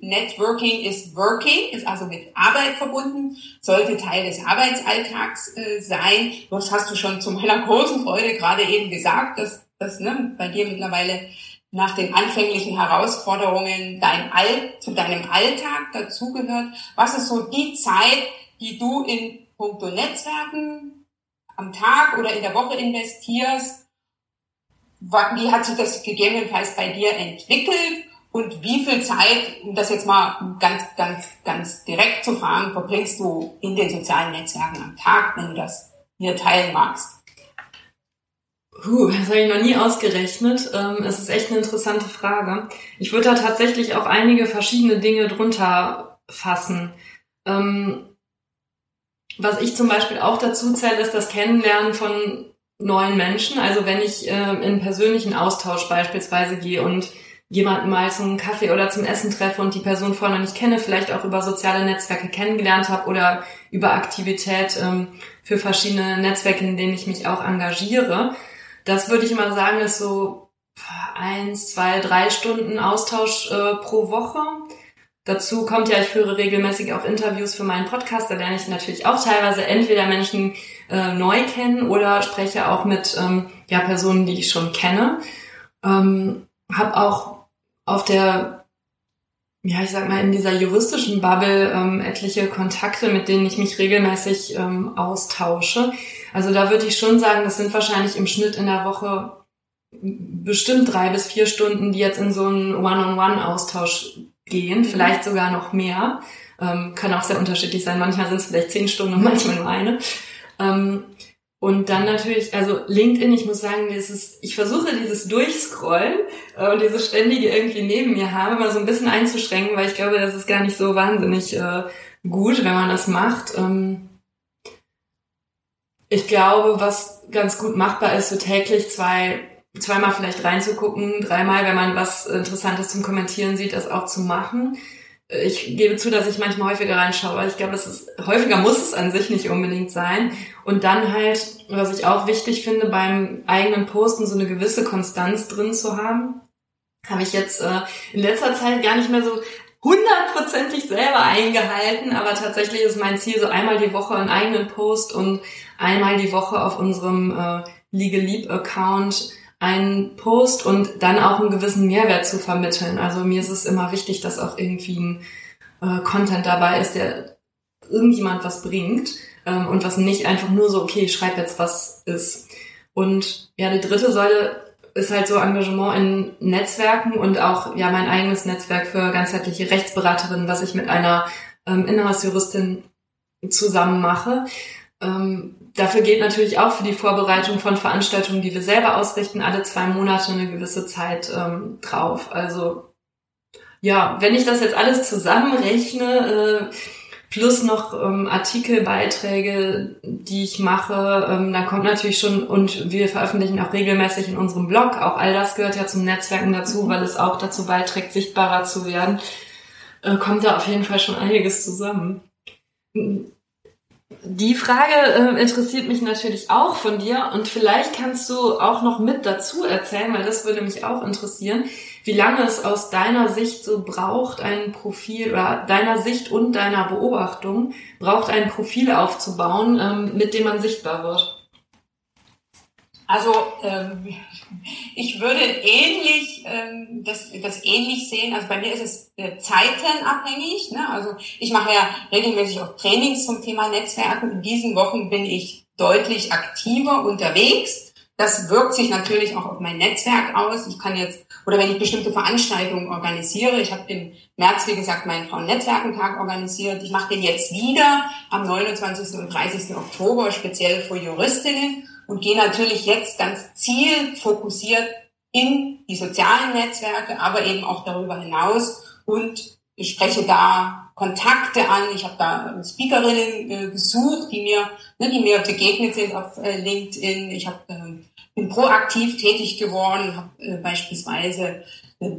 Networking ist Working, ist also mit Arbeit verbunden, sollte Teil des Arbeitsalltags äh, sein. Das hast du schon zu meiner großen Freude gerade eben gesagt, dass das ne, bei dir mittlerweile nach den anfänglichen Herausforderungen dein All, zu deinem Alltag dazugehört. Was ist so die Zeit, die du in puncto Netzwerken am Tag oder in der Woche investierst? Wie hat sich das gegebenenfalls bei dir entwickelt? Und wie viel Zeit, um das jetzt mal ganz, ganz, ganz direkt zu fragen, verbringst du in den sozialen Netzwerken am Tag, wenn du das hier teilen magst? Puh, das habe ich noch nie ausgerechnet. Ähm, es ist echt eine interessante Frage. Ich würde da tatsächlich auch einige verschiedene Dinge drunter fassen. Ähm, was ich zum Beispiel auch dazu zähle, ist das Kennenlernen von neuen Menschen. Also wenn ich äh, in persönlichen Austausch beispielsweise gehe und jemanden mal zum Kaffee oder zum Essen treffe und die Person vorher noch nicht kenne, vielleicht auch über soziale Netzwerke kennengelernt habe oder über Aktivität ähm, für verschiedene Netzwerke, in denen ich mich auch engagiere. Das würde ich immer sagen, ist so eins, zwei, drei Stunden Austausch äh, pro Woche. Dazu kommt ja, ich führe regelmäßig auch Interviews für meinen Podcast. Da lerne ich natürlich auch teilweise entweder Menschen äh, neu kennen oder spreche auch mit ähm, ja, Personen, die ich schon kenne. Ähm, hab auch auf der, ja, ich sag mal, in dieser juristischen Bubble ähm, etliche Kontakte, mit denen ich mich regelmäßig ähm, austausche. Also da würde ich schon sagen, das sind wahrscheinlich im Schnitt in der Woche bestimmt drei bis vier Stunden, die jetzt in so einen One-on-One-Austausch gehen, mhm. vielleicht sogar noch mehr. Ähm, kann auch sehr unterschiedlich sein. Manchmal sind es vielleicht zehn Stunden und manchmal nur eine. Ähm, und dann natürlich, also LinkedIn, ich muss sagen, dieses, ich versuche dieses Durchscrollen äh, und dieses ständige irgendwie neben mir haben, mal so ein bisschen einzuschränken, weil ich glaube, das ist gar nicht so wahnsinnig äh, gut, wenn man das macht. Ähm, ich glaube, was ganz gut machbar ist, so täglich zwei zweimal vielleicht reinzugucken, dreimal, wenn man was Interessantes zum Kommentieren sieht, das auch zu machen. Ich gebe zu, dass ich manchmal häufiger reinschaue, aber ich glaube, das ist, häufiger muss es an sich nicht unbedingt sein. Und dann halt, was ich auch wichtig finde, beim eigenen Posten so eine gewisse Konstanz drin zu haben. Habe ich jetzt äh, in letzter Zeit gar nicht mehr so hundertprozentig selber eingehalten, aber tatsächlich ist mein Ziel so einmal die Woche einen eigenen Post und einmal die Woche auf unserem äh, Legal Leap Account einen Post und dann auch einen gewissen Mehrwert zu vermitteln. Also mir ist es immer wichtig, dass auch irgendwie ein äh, Content dabei ist, der irgendjemand was bringt ähm, und was nicht einfach nur so, okay, ich schreibe jetzt was ist. Und ja, die dritte Säule ist halt so Engagement in Netzwerken und auch ja mein eigenes Netzwerk für ganzheitliche Rechtsberaterinnen, was ich mit einer ähm, Inhouse-Juristin zusammen mache. Ähm, dafür geht natürlich auch für die Vorbereitung von Veranstaltungen, die wir selber ausrichten, alle zwei Monate eine gewisse Zeit ähm, drauf. Also ja, wenn ich das jetzt alles zusammenrechne, äh, plus noch ähm, Artikelbeiträge, die ich mache. Ähm, da kommt natürlich schon, und wir veröffentlichen auch regelmäßig in unserem Blog, auch all das gehört ja zum Netzwerken dazu, mhm. weil es auch dazu beiträgt, sichtbarer zu werden, äh, kommt da auf jeden Fall schon einiges zusammen. Die Frage äh, interessiert mich natürlich auch von dir und vielleicht kannst du auch noch mit dazu erzählen, weil das würde mich auch interessieren wie lange es aus deiner Sicht so braucht, ein Profil oder deiner Sicht und deiner Beobachtung braucht, ein Profil aufzubauen, ähm, mit dem man sichtbar wird. Also ähm, ich würde ähnlich ähm, das, das ähnlich sehen. Also bei mir ist es äh, zeitenabhängig. Ne? Also ich mache ja regelmäßig auch Trainings zum Thema Netzwerken. In diesen Wochen bin ich deutlich aktiver unterwegs. Das wirkt sich natürlich auch auf mein Netzwerk aus. Ich kann jetzt, oder wenn ich bestimmte Veranstaltungen organisiere, ich habe im März, wie gesagt, meinen Frauen-Netzwerkentag organisiert. Ich mache den jetzt wieder am 29. und 30. Oktober, speziell für Juristinnen und gehe natürlich jetzt ganz zielfokussiert in die sozialen Netzwerke, aber eben auch darüber hinaus und spreche da Kontakte an. Ich habe da Speakerinnen äh, gesucht, die mir, ne, die mir begegnet sind auf äh, LinkedIn. Ich hab, äh, bin proaktiv tätig geworden, habe äh, beispielsweise äh,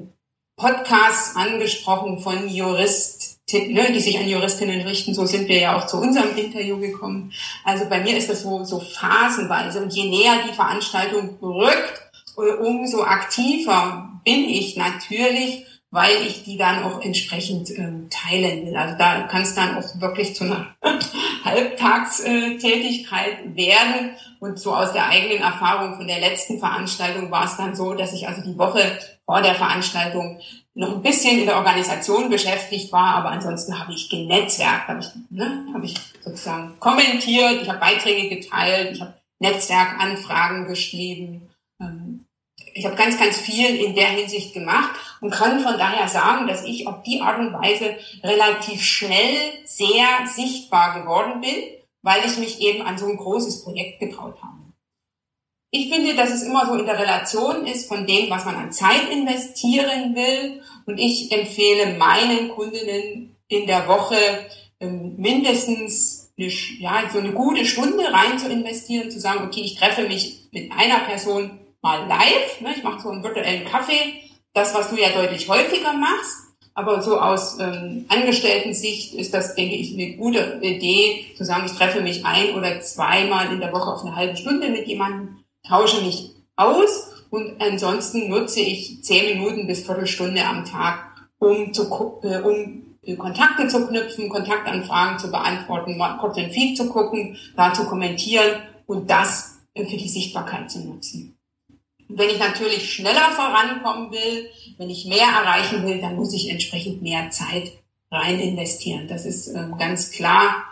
Podcasts angesprochen von Jurist, ne, die sich an Juristinnen richten. So sind wir ja auch zu unserem Interview gekommen. Also bei mir ist das so, so phasenweise. Und je näher die Veranstaltung rückt, äh, umso aktiver bin ich natürlich weil ich die dann auch entsprechend ähm, teilen will. Also da kann es dann auch wirklich zu einer Halbtagstätigkeit werden. Und so aus der eigenen Erfahrung von der letzten Veranstaltung war es dann so, dass ich also die Woche vor der Veranstaltung noch ein bisschen in der Organisation beschäftigt war, aber ansonsten habe ich genetzwerkt, habe ich, ne, habe ich sozusagen kommentiert, ich habe Beiträge geteilt, ich habe Netzwerkanfragen geschrieben. Ähm, ich habe ganz, ganz viel in der Hinsicht gemacht und kann von daher sagen, dass ich auf die Art und Weise relativ schnell sehr sichtbar geworden bin, weil ich mich eben an so ein großes Projekt getraut habe. Ich finde, dass es immer so in der Relation ist von dem, was man an Zeit investieren will. Und ich empfehle meinen Kundinnen in der Woche ähm, mindestens eine, ja, so eine gute Stunde rein zu investieren, zu sagen, okay, ich treffe mich mit einer Person mal live. Ne? Ich mache so einen virtuellen Kaffee. Das, was du ja deutlich häufiger machst. Aber so aus ähm, Angestellten-Sicht ist das, denke ich, eine gute Idee, zu sagen, ich treffe mich ein oder zweimal in der Woche auf eine halbe Stunde mit jemandem, tausche mich aus und ansonsten nutze ich zehn Minuten bis Viertelstunde am Tag, um, zu, äh, um äh, Kontakte zu knüpfen, Kontaktanfragen zu beantworten, mal kurz den Feed zu gucken, da zu kommentieren und das äh, für die Sichtbarkeit zu nutzen. Wenn ich natürlich schneller vorankommen will, wenn ich mehr erreichen will, dann muss ich entsprechend mehr Zeit rein investieren. Das ist ähm, ganz klar.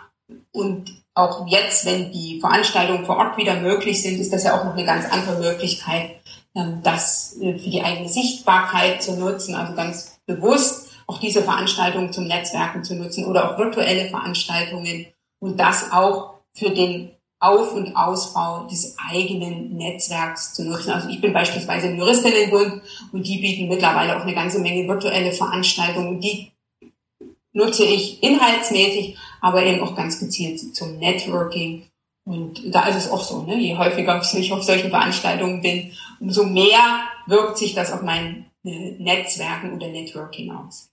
Und auch jetzt, wenn die Veranstaltungen vor Ort wieder möglich sind, ist das ja auch noch eine ganz andere Möglichkeit, ähm, das äh, für die eigene Sichtbarkeit zu nutzen, also ganz bewusst auch diese Veranstaltungen zum Netzwerken zu nutzen oder auch virtuelle Veranstaltungen und das auch für den auf- und Ausbau des eigenen Netzwerks zu nutzen. Also ich bin beispielsweise im Juristinnenbund und die bieten mittlerweile auch eine ganze Menge virtuelle Veranstaltungen. Die nutze ich inhaltsmäßig, aber eben auch ganz gezielt zum Networking. Und da ist es auch so, ne? je häufiger ich auf solchen Veranstaltungen bin, umso mehr wirkt sich das auf mein äh, Netzwerken oder Networking aus.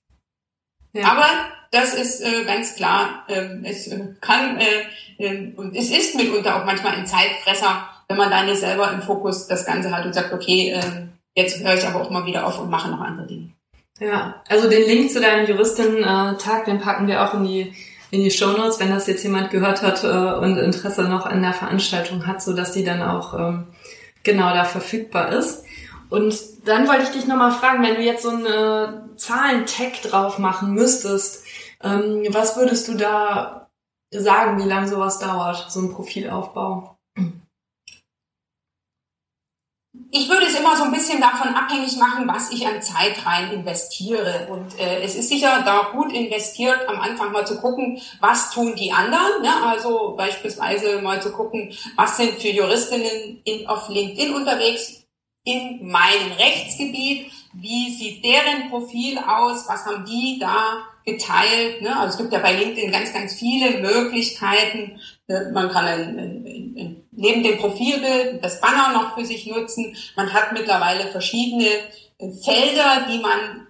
Ja. Aber das ist äh, ganz klar, äh, es äh, kann äh, äh, und es ist mitunter auch manchmal ein Zeitfresser, wenn man da nicht selber im Fokus das Ganze hat und sagt, okay, äh, jetzt höre ich aber auch mal wieder auf und mache noch andere Dinge. Ja, also den Link zu deinem Juristinnen-Tag, den packen wir auch in die in die Shownotes, wenn das jetzt jemand gehört hat äh, und Interesse noch an der Veranstaltung hat, so dass die dann auch ähm, genau da verfügbar ist. Und dann wollte ich dich nochmal fragen, wenn du jetzt so eine Zahlen-Tag drauf machen müsstest, ähm, was würdest du da sagen, wie lange sowas dauert, so ein Profilaufbau? Ich würde es immer so ein bisschen davon abhängig machen, was ich an Zeit rein investiere. Und äh, es ist sicher da gut investiert, am Anfang mal zu gucken, was tun die anderen. Ne? Also beispielsweise mal zu gucken, was sind für Juristinnen in, auf LinkedIn unterwegs in meinem Rechtsgebiet, wie sieht deren Profil aus, was haben die da geteilt. Ne? Also es gibt ja bei LinkedIn ganz, ganz viele Möglichkeiten. Äh, man kann ein, ein, ein, neben dem Profilbild das Banner noch für sich nutzen. Man hat mittlerweile verschiedene äh, Felder, die man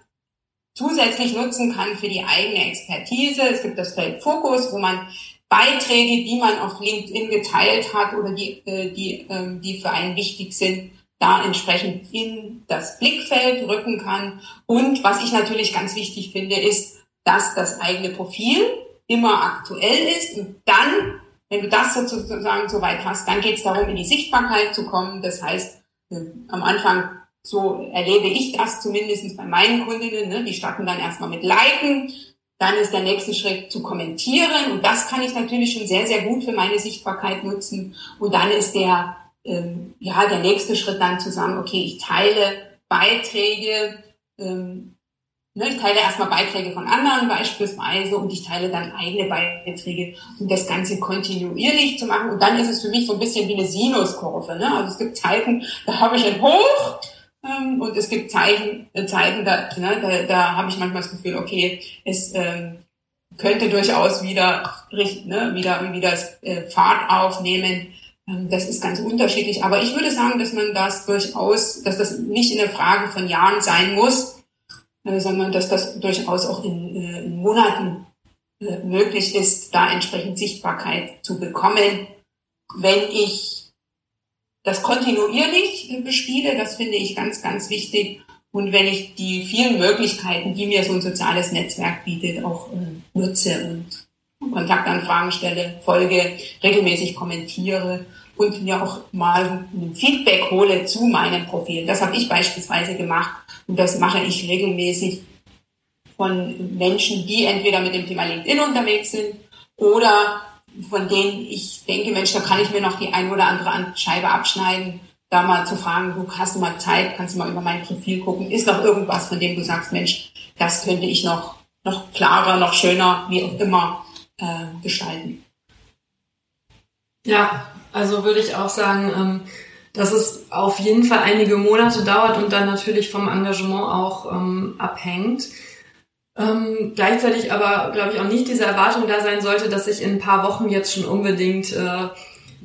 zusätzlich nutzen kann für die eigene Expertise. Es gibt das Feld Fokus, wo man Beiträge, die man auf LinkedIn geteilt hat oder die, äh, die, ähm, die für einen wichtig sind, da entsprechend in das Blickfeld rücken kann. Und was ich natürlich ganz wichtig finde, ist, dass das eigene Profil immer aktuell ist und dann, wenn du das sozusagen soweit hast, dann geht es darum, in die Sichtbarkeit zu kommen. Das heißt, äh, am Anfang, so erlebe ich das zumindest bei meinen Kundinnen, ne, die starten dann erstmal mit Liken, dann ist der nächste Schritt zu kommentieren und das kann ich natürlich schon sehr, sehr gut für meine Sichtbarkeit nutzen. Und dann ist der, ähm, ja, der nächste Schritt dann zu sagen, okay, ich teile Beiträge, ähm, ich teile erstmal Beiträge von anderen beispielsweise und ich teile dann eigene Beiträge, um das Ganze kontinuierlich zu machen. Und dann ist es für mich so ein bisschen wie eine Sinuskurve. Ne? Also es gibt Zeiten, da habe ich ein Hoch ähm, und es gibt Zeichen, äh, Zeiten, da, ne, da, da habe ich manchmal das Gefühl, okay, es ähm, könnte durchaus wieder, ne, wieder, wieder äh, Fahrt aufnehmen. Ähm, das ist ganz unterschiedlich. Aber ich würde sagen, dass man das durchaus, dass das nicht in der Frage von Jahren sein muss, sondern dass das durchaus auch in, äh, in Monaten äh, möglich ist, da entsprechend Sichtbarkeit zu bekommen. Wenn ich das kontinuierlich bespiele, das finde ich ganz, ganz wichtig. Und wenn ich die vielen Möglichkeiten, die mir so ein soziales Netzwerk bietet, auch äh, nutze und Kontaktanfragen stelle, folge, regelmäßig kommentiere und mir auch mal ein Feedback hole zu meinem Profil. Das habe ich beispielsweise gemacht und das mache ich regelmäßig von Menschen, die entweder mit dem Thema LinkedIn unterwegs sind oder von denen ich denke, Mensch, da kann ich mir noch die ein oder andere Scheibe abschneiden, da mal zu fragen, du hast du mal Zeit, kannst du mal über mein Profil gucken, ist noch irgendwas, von dem du sagst, Mensch, das könnte ich noch, noch klarer, noch schöner, wie auch immer, äh, gestalten. Ja, also würde ich auch sagen, ähm, dass es auf jeden Fall einige Monate dauert und dann natürlich vom Engagement auch ähm, abhängt. Ähm, gleichzeitig aber, glaube ich, auch nicht diese Erwartung da sein sollte, dass sich in ein paar Wochen jetzt schon unbedingt äh,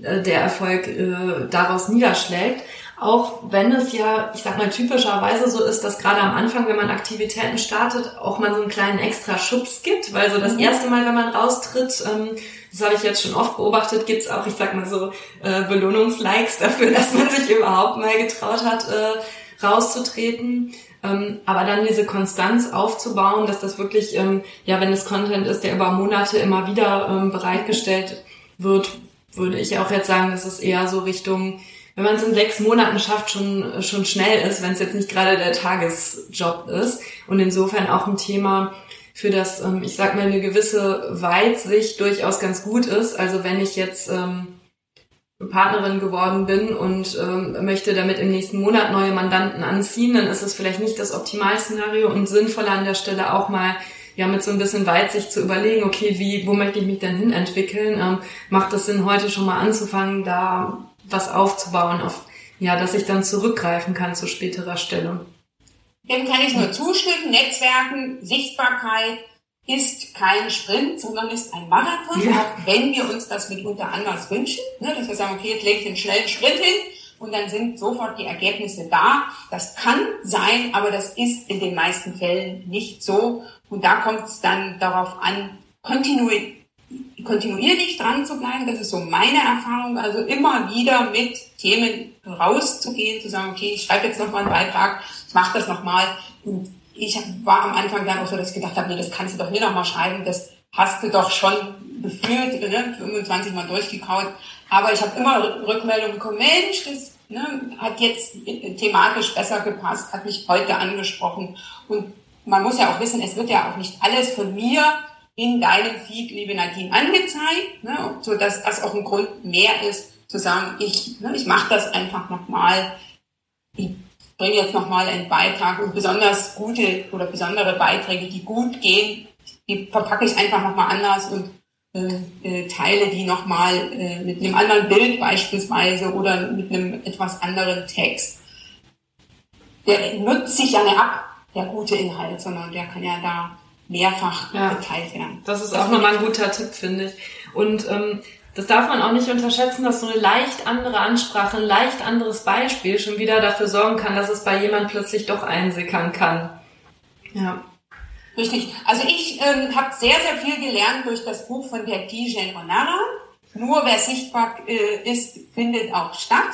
äh, der Erfolg äh, daraus niederschlägt. Auch wenn es ja, ich sag mal, typischerweise so ist, dass gerade am Anfang, wenn man Aktivitäten startet, auch mal so einen kleinen extra Schubs gibt, weil so das mhm. erste Mal, wenn man raustritt, ähm, das habe ich jetzt schon oft beobachtet, gibt's auch, ich sag mal so, äh, Belohnungslikes dafür, dass man sich überhaupt mal getraut hat, äh, rauszutreten. Ähm, aber dann diese Konstanz aufzubauen, dass das wirklich, ähm, ja, wenn es Content ist, der über Monate immer wieder bereitgestellt wird, würde ich auch jetzt sagen, dass es eher so Richtung, wenn man es in sechs Monaten schafft, schon, schon schnell ist, wenn es jetzt nicht gerade der Tagesjob ist. Und insofern auch ein Thema, für das, ähm, ich sag mal, eine gewisse Weitsicht durchaus ganz gut ist. Also wenn ich jetzt ähm, Partnerin geworden bin und ähm, möchte damit im nächsten Monat neue Mandanten anziehen, dann ist es vielleicht nicht das Optimalszenario und sinnvoller an der Stelle auch mal ja mit so ein bisschen Weitsicht zu überlegen, okay, wie, wo möchte ich mich denn hin entwickeln? Ähm, macht es Sinn, heute schon mal anzufangen, da was aufzubauen, auf ja, dass ich dann zurückgreifen kann zu späterer Stelle. Dem kann ich nur zustimmen. Netzwerken, Sichtbarkeit ist kein Sprint, sondern ist ein Marathon, ja. auch wenn wir uns das mitunter anders wünschen. Ne, dass wir sagen, okay, jetzt lege ich einen schnellen Sprint hin und dann sind sofort die Ergebnisse da. Das kann sein, aber das ist in den meisten Fällen nicht so. Und da kommt es dann darauf an, kontinuierlich kontinuierlich dran zu bleiben. Das ist so meine Erfahrung. Also immer wieder mit Themen rauszugehen, zu sagen, okay, ich schreibe jetzt nochmal einen Beitrag, ich mache das nochmal. Und ich war am Anfang dann auch so, dass ich gedacht habe, nee, das kannst du doch nie nochmal schreiben, das hast du doch schon gefühlt, ne, 25 Mal durchgekaut. Aber ich habe immer Rückmeldungen bekommen, Mensch, das ne, hat jetzt thematisch besser gepasst, hat mich heute angesprochen. Und man muss ja auch wissen, es wird ja auch nicht alles von mir in deinem Feed, liebe Nadine, angezeigt, ne, so dass das auch ein Grund mehr ist, zu sagen, ich, ne, ich mache das einfach nochmal, ich bringe jetzt nochmal einen Beitrag und besonders gute oder besondere Beiträge, die gut gehen, die verpacke ich einfach nochmal anders und äh, äh, teile die nochmal äh, mit einem anderen Bild beispielsweise oder mit einem etwas anderen Text. Der nutzt sich ja nicht ab, der gute Inhalt, sondern der kann ja da mehrfach ja. geteilt werden. Das ist auch nochmal ein guter Tipp, finde ich. Und ähm, das darf man auch nicht unterschätzen, dass so eine leicht andere Ansprache, ein leicht anderes Beispiel schon wieder dafür sorgen kann, dass es bei jemand plötzlich doch einsickern kann. Ja. Richtig. Also ich ähm, habe sehr, sehr viel gelernt durch das Buch von der Tijen Onara. Nur wer sichtbar äh, ist, findet auch statt.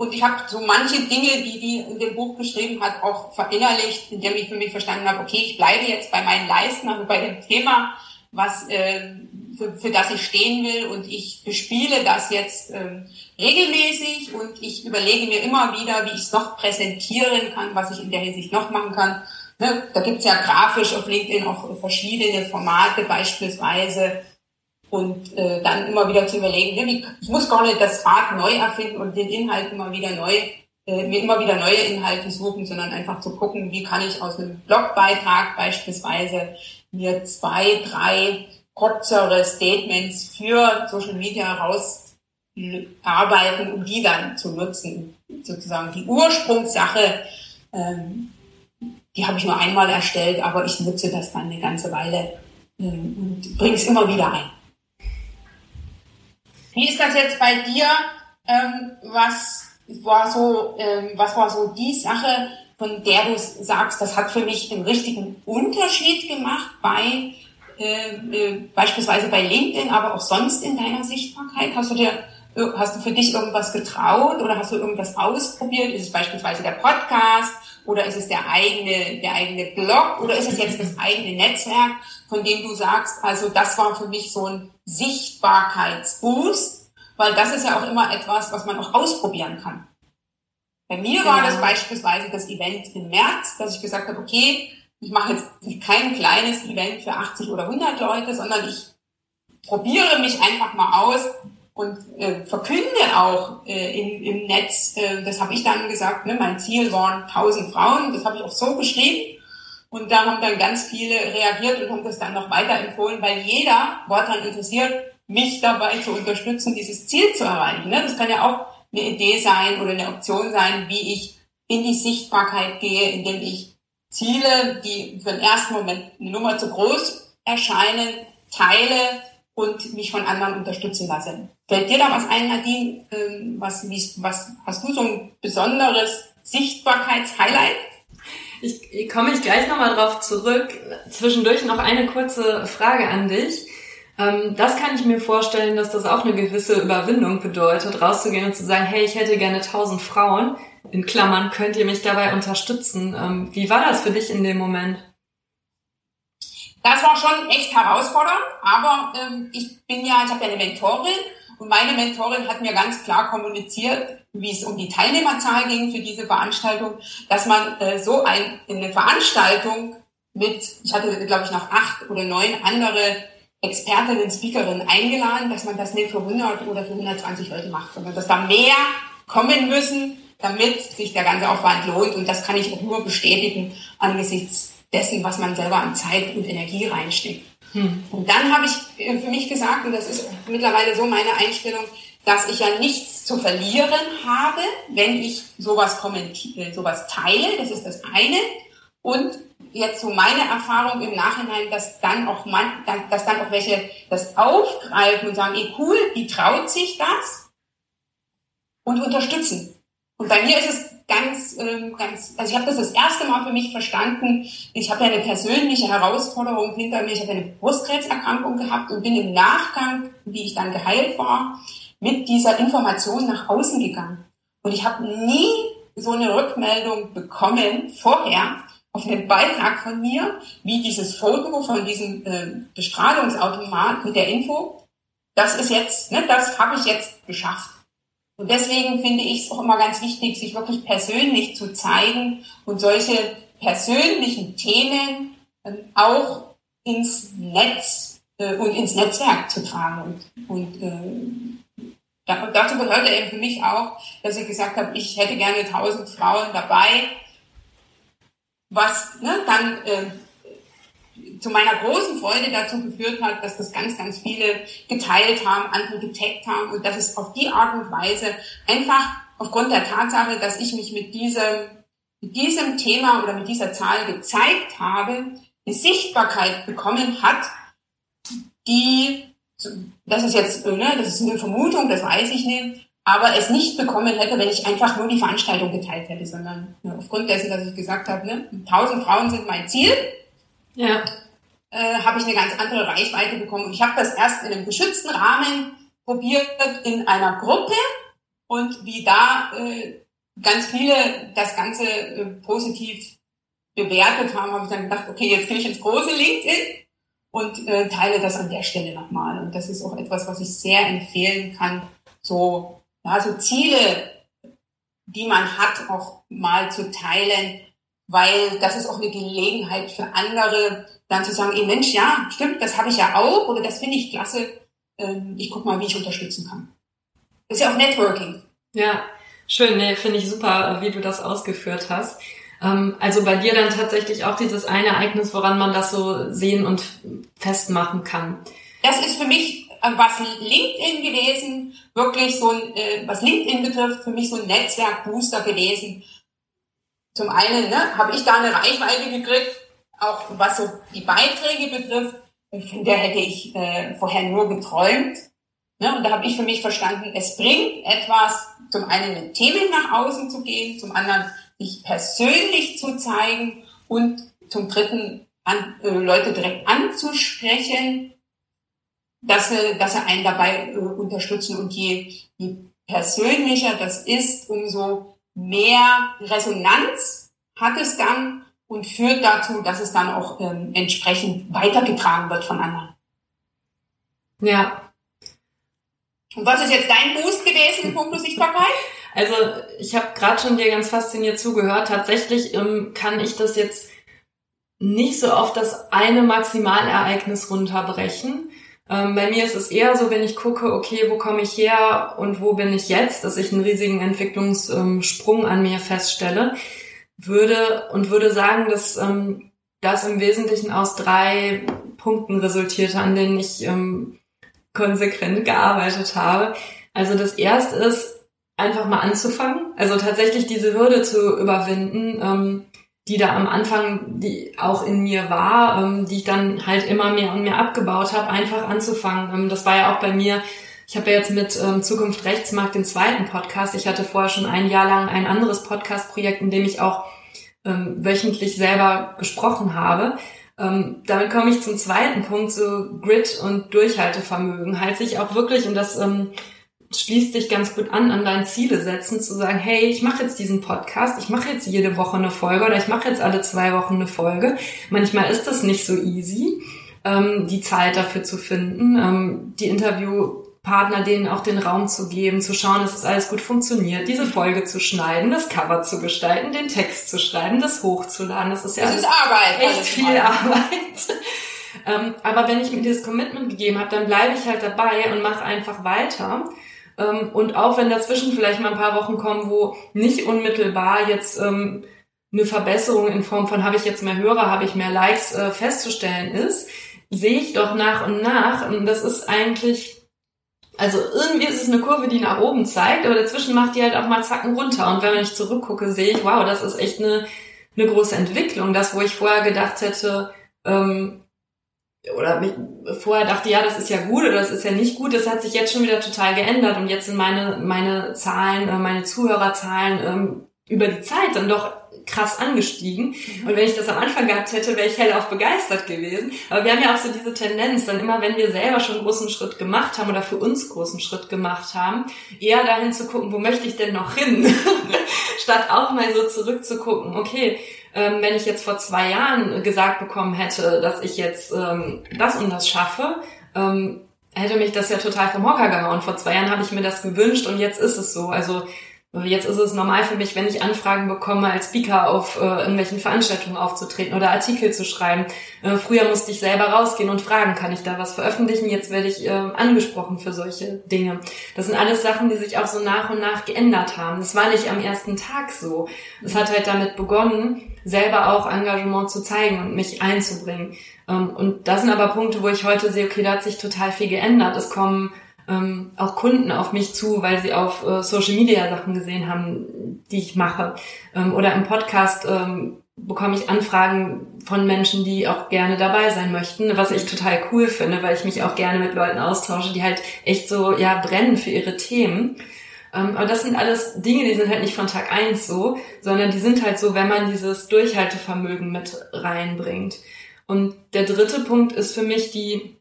Und ich habe so manche Dinge, die die in dem Buch geschrieben hat, auch verinnerlicht, indem ich für mich verstanden habe, okay, ich bleibe jetzt bei meinen Leisten, also bei dem Thema, was äh, für, für das ich stehen will. Und ich bespiele das jetzt äh, regelmäßig. Und ich überlege mir immer wieder, wie ich es noch präsentieren kann, was ich in der Hinsicht noch machen kann. Ne, da gibt's ja grafisch auf LinkedIn auch verschiedene Formate beispielsweise und äh, dann immer wieder zu überlegen, ich muss gar nicht das Rad neu erfinden und den Inhalt immer wieder neu, äh, mir immer wieder neue Inhalte suchen, sondern einfach zu gucken, wie kann ich aus einem Blogbeitrag beispielsweise mir zwei, drei kürzere Statements für Social Media herausarbeiten, um die dann zu nutzen. Sozusagen die Ursprungssache, ähm, die habe ich nur einmal erstellt, aber ich nutze das dann eine ganze Weile ähm, und bringe es immer wieder ein. Wie ist das jetzt bei dir? Ähm, was war so, ähm, was war so die Sache, von der du sagst, das hat für mich einen richtigen Unterschied gemacht bei äh, äh, beispielsweise bei LinkedIn, aber auch sonst in deiner Sichtbarkeit? Hast du dir Hast du für dich irgendwas getraut oder hast du irgendwas ausprobiert? Ist es beispielsweise der Podcast oder ist es der eigene, der eigene Blog oder ist es jetzt das eigene Netzwerk, von dem du sagst, also das war für mich so ein Sichtbarkeitsboost, weil das ist ja auch immer etwas, was man auch ausprobieren kann. Bei mir genau. war das beispielsweise das Event im März, dass ich gesagt habe, okay, ich mache jetzt kein kleines Event für 80 oder 100 Leute, sondern ich probiere mich einfach mal aus und äh, verkünde auch äh, im, im Netz, äh, das habe ich dann gesagt, ne, mein Ziel waren 1000 Frauen, das habe ich auch so geschrieben. Und da haben dann ganz viele reagiert und haben das dann noch weiterempfohlen, weil jeder war daran interessiert, mich dabei zu unterstützen, dieses Ziel zu erreichen. Ne? Das kann ja auch eine Idee sein oder eine Option sein, wie ich in die Sichtbarkeit gehe, indem ich Ziele, die für den ersten Moment eine Nummer zu groß erscheinen, teile und mich von anderen unterstützen lasse. Fällt dir da was ein, Nadine? Ähm, was, was, hast du so ein besonderes Sichtbarkeitshighlight? Ich, ich komme ich gleich nochmal drauf zurück. Zwischendurch noch eine kurze Frage an dich. Ähm, das kann ich mir vorstellen, dass das auch eine gewisse Überwindung bedeutet, rauszugehen und zu sagen, hey, ich hätte gerne tausend Frauen. In Klammern, könnt ihr mich dabei unterstützen? Ähm, wie war das für dich in dem Moment? Das war schon echt herausfordernd, aber ähm, ich bin ja, ich habe ja eine Mentorin und meine Mentorin hat mir ganz klar kommuniziert, wie es um die Teilnehmerzahl ging für diese Veranstaltung, dass man äh, so ein, eine Veranstaltung mit, ich hatte glaube ich noch acht oder neun andere Expertinnen, Speakerinnen eingeladen, dass man das nicht für 100 oder für 120 Leute macht, sondern dass da mehr kommen müssen, damit sich der ganze Aufwand lohnt. Und das kann ich auch nur bestätigen angesichts dessen, was man selber an Zeit und Energie reinsteckt. Hm. Und dann habe ich äh, für mich gesagt, und das ist mittlerweile so meine Einstellung, dass ich ja nichts zu verlieren habe, wenn ich sowas kommentiere, sowas teile. Das ist das eine. Und jetzt so meine Erfahrung im Nachhinein, dass dann auch man, dass dann auch welche das aufgreifen und sagen, ey cool, die traut sich das und unterstützen. Und bei mir ist es ganz, ähm, ganz, also ich habe das das erste Mal für mich verstanden. Ich habe ja eine persönliche Herausforderung hinter mir. Ich habe eine Brustkrebserkrankung gehabt und bin im Nachgang, wie ich dann geheilt war, mit dieser Information nach außen gegangen. Und ich habe nie so eine Rückmeldung bekommen vorher, auf einen Beitrag von mir, wie dieses Foto von diesem äh, Bestrahlungsautomat mit der Info. Das ist jetzt, ne, das habe ich jetzt geschafft. Und deswegen finde ich es auch immer ganz wichtig, sich wirklich persönlich zu zeigen und solche persönlichen Themen äh, auch ins Netz äh, und ins Netzwerk zu tragen. Und, und äh, dazu gehörte eben für mich auch, dass ich gesagt habe, ich hätte gerne tausend Frauen dabei, was ne, dann äh, zu meiner großen Freude dazu geführt hat, dass das ganz, ganz viele geteilt haben, andere getaggt haben und dass es auf die Art und Weise einfach aufgrund der Tatsache, dass ich mich mit diesem, mit diesem Thema oder mit dieser Zahl gezeigt habe, eine Sichtbarkeit bekommen hat, die, das ist jetzt, ne, das ist eine Vermutung, das weiß ich nicht, aber es nicht bekommen hätte, wenn ich einfach nur die Veranstaltung geteilt hätte, sondern ne, aufgrund dessen, dass ich gesagt habe, ne, 1000 Frauen sind mein Ziel, ja. äh, habe ich eine ganz andere Reichweite bekommen. Und ich habe das erst in einem geschützten Rahmen probiert in einer Gruppe und wie da äh, ganz viele das Ganze äh, positiv bewertet haben, habe ich dann gedacht, okay, jetzt gehe ich ins große LinkedIn und äh, teile das an der Stelle nochmal. Und das ist auch etwas, was ich sehr empfehlen kann, so ja, so Ziele, die man hat, auch mal zu teilen, weil das ist auch eine Gelegenheit für andere, dann zu sagen, ey Mensch, ja, stimmt, das habe ich ja auch oder das finde ich klasse, ähm, ich guck mal, wie ich unterstützen kann. Das ist ja auch Networking. Ja, schön, nee, finde ich super, wie du das ausgeführt hast. Ähm, also bei dir dann tatsächlich auch dieses eine Ereignis, woran man das so sehen und festmachen kann. Das ist für mich äh, was LinkedIn gewesen, wirklich so ein, äh, was LinkedIn betrifft, für mich so ein Netzwerkbooster gewesen. Zum einen ne, habe ich da eine Reichweite gekriegt, auch was so die Beiträge betrifft, von der hätte ich äh, vorher nur geträumt. Ne? Und da habe ich für mich verstanden, es bringt etwas, zum einen mit Themen nach außen zu gehen, zum anderen sich persönlich zu zeigen und zum dritten an, äh, Leute direkt anzusprechen dass sie, dass sie einen dabei äh, unterstützen. Und je, je persönlicher das ist, umso mehr Resonanz hat es dann und führt dazu, dass es dann auch ähm, entsprechend weitergetragen wird von anderen. Ja. Und was ist jetzt dein Boost gewesen in puncto Sichtbarkeit? Also ich habe gerade schon dir ganz fasziniert zugehört. Tatsächlich ähm, kann ich das jetzt nicht so auf das eine Maximalereignis runterbrechen, ähm, bei mir ist es eher so, wenn ich gucke, okay, wo komme ich her und wo bin ich jetzt, dass ich einen riesigen Entwicklungssprung an mir feststelle, würde und würde sagen, dass ähm, das im Wesentlichen aus drei Punkten resultierte, an denen ich ähm, konsequent gearbeitet habe. Also das erste ist, einfach mal anzufangen, also tatsächlich diese Hürde zu überwinden, ähm, die da am Anfang, die auch in mir war, ähm, die ich dann halt immer mehr und mehr abgebaut habe, einfach anzufangen. Ähm, das war ja auch bei mir, ich habe ja jetzt mit ähm, Zukunft Rechtsmarkt den zweiten Podcast. Ich hatte vorher schon ein Jahr lang ein anderes Podcast-Projekt, in dem ich auch ähm, wöchentlich selber gesprochen habe. Ähm, damit komme ich zum zweiten Punkt, so Grit und Durchhaltevermögen. Halt sich auch wirklich, und das ähm, schließt sich ganz gut an, an deine Ziele setzen, zu sagen, hey, ich mache jetzt diesen Podcast, ich mache jetzt jede Woche eine Folge oder ich mache jetzt alle zwei Wochen eine Folge. Manchmal ist das nicht so easy, ähm, die Zeit dafür zu finden, ähm, die Interviewpartner denen auch den Raum zu geben, zu schauen, dass es alles gut funktioniert, diese Folge zu schneiden, das Cover zu gestalten, den Text zu schreiben, das hochzuladen. Das ist ja das ist Arbeit, echt viel Arbeit. Arbeit. ähm, aber wenn ich mir dieses Commitment gegeben habe, dann bleibe ich halt dabei und mache einfach weiter. Ähm, und auch wenn dazwischen vielleicht mal ein paar Wochen kommen, wo nicht unmittelbar jetzt ähm, eine Verbesserung in Form von habe ich jetzt mehr Hörer, habe ich mehr Likes äh, festzustellen ist, sehe ich doch nach und nach, und das ist eigentlich, also irgendwie ist es eine Kurve, die nach oben zeigt, aber dazwischen macht die halt auch mal Zacken runter. Und wenn ich zurückgucke, sehe ich, wow, das ist echt eine, eine große Entwicklung. Das, wo ich vorher gedacht hätte, ähm, oder mich vorher dachte, ja, das ist ja gut oder das ist ja nicht gut, das hat sich jetzt schon wieder total geändert und jetzt sind meine, meine Zahlen, äh, meine Zuhörerzahlen ähm, über die Zeit dann doch krass angestiegen. Mhm. Und wenn ich das am Anfang gehabt hätte, wäre ich hellauf begeistert gewesen. Aber wir haben ja auch so diese Tendenz, dann immer, wenn wir selber schon einen großen Schritt gemacht haben oder für uns großen Schritt gemacht haben, eher dahin zu gucken, wo möchte ich denn noch hin? Statt auch mal so zurückzugucken, okay, ähm, wenn ich jetzt vor zwei Jahren gesagt bekommen hätte, dass ich jetzt ähm, das und das schaffe, ähm, hätte mich das ja total vom Hocker gehauen. Vor zwei Jahren habe ich mir das gewünscht und jetzt ist es so. Also Jetzt ist es normal für mich, wenn ich Anfragen bekomme, als Speaker auf äh, irgendwelchen Veranstaltungen aufzutreten oder Artikel zu schreiben. Äh, früher musste ich selber rausgehen und fragen, kann ich da was veröffentlichen? Jetzt werde ich äh, angesprochen für solche Dinge. Das sind alles Sachen, die sich auch so nach und nach geändert haben. Das war nicht am ersten Tag so. Es hat halt damit begonnen, selber auch Engagement zu zeigen und mich einzubringen. Ähm, und das sind aber Punkte, wo ich heute sehe, okay, da hat sich total viel geändert. Es kommen ähm, auch Kunden auf mich zu, weil sie auf äh, Social Media Sachen gesehen haben, die ich mache. Ähm, oder im Podcast ähm, bekomme ich Anfragen von Menschen, die auch gerne dabei sein möchten, was ich total cool finde, weil ich mich auch gerne mit Leuten austausche, die halt echt so ja brennen für ihre Themen. Ähm, aber das sind alles Dinge, die sind halt nicht von Tag eins so, sondern die sind halt so, wenn man dieses Durchhaltevermögen mit reinbringt. Und der dritte Punkt ist für mich die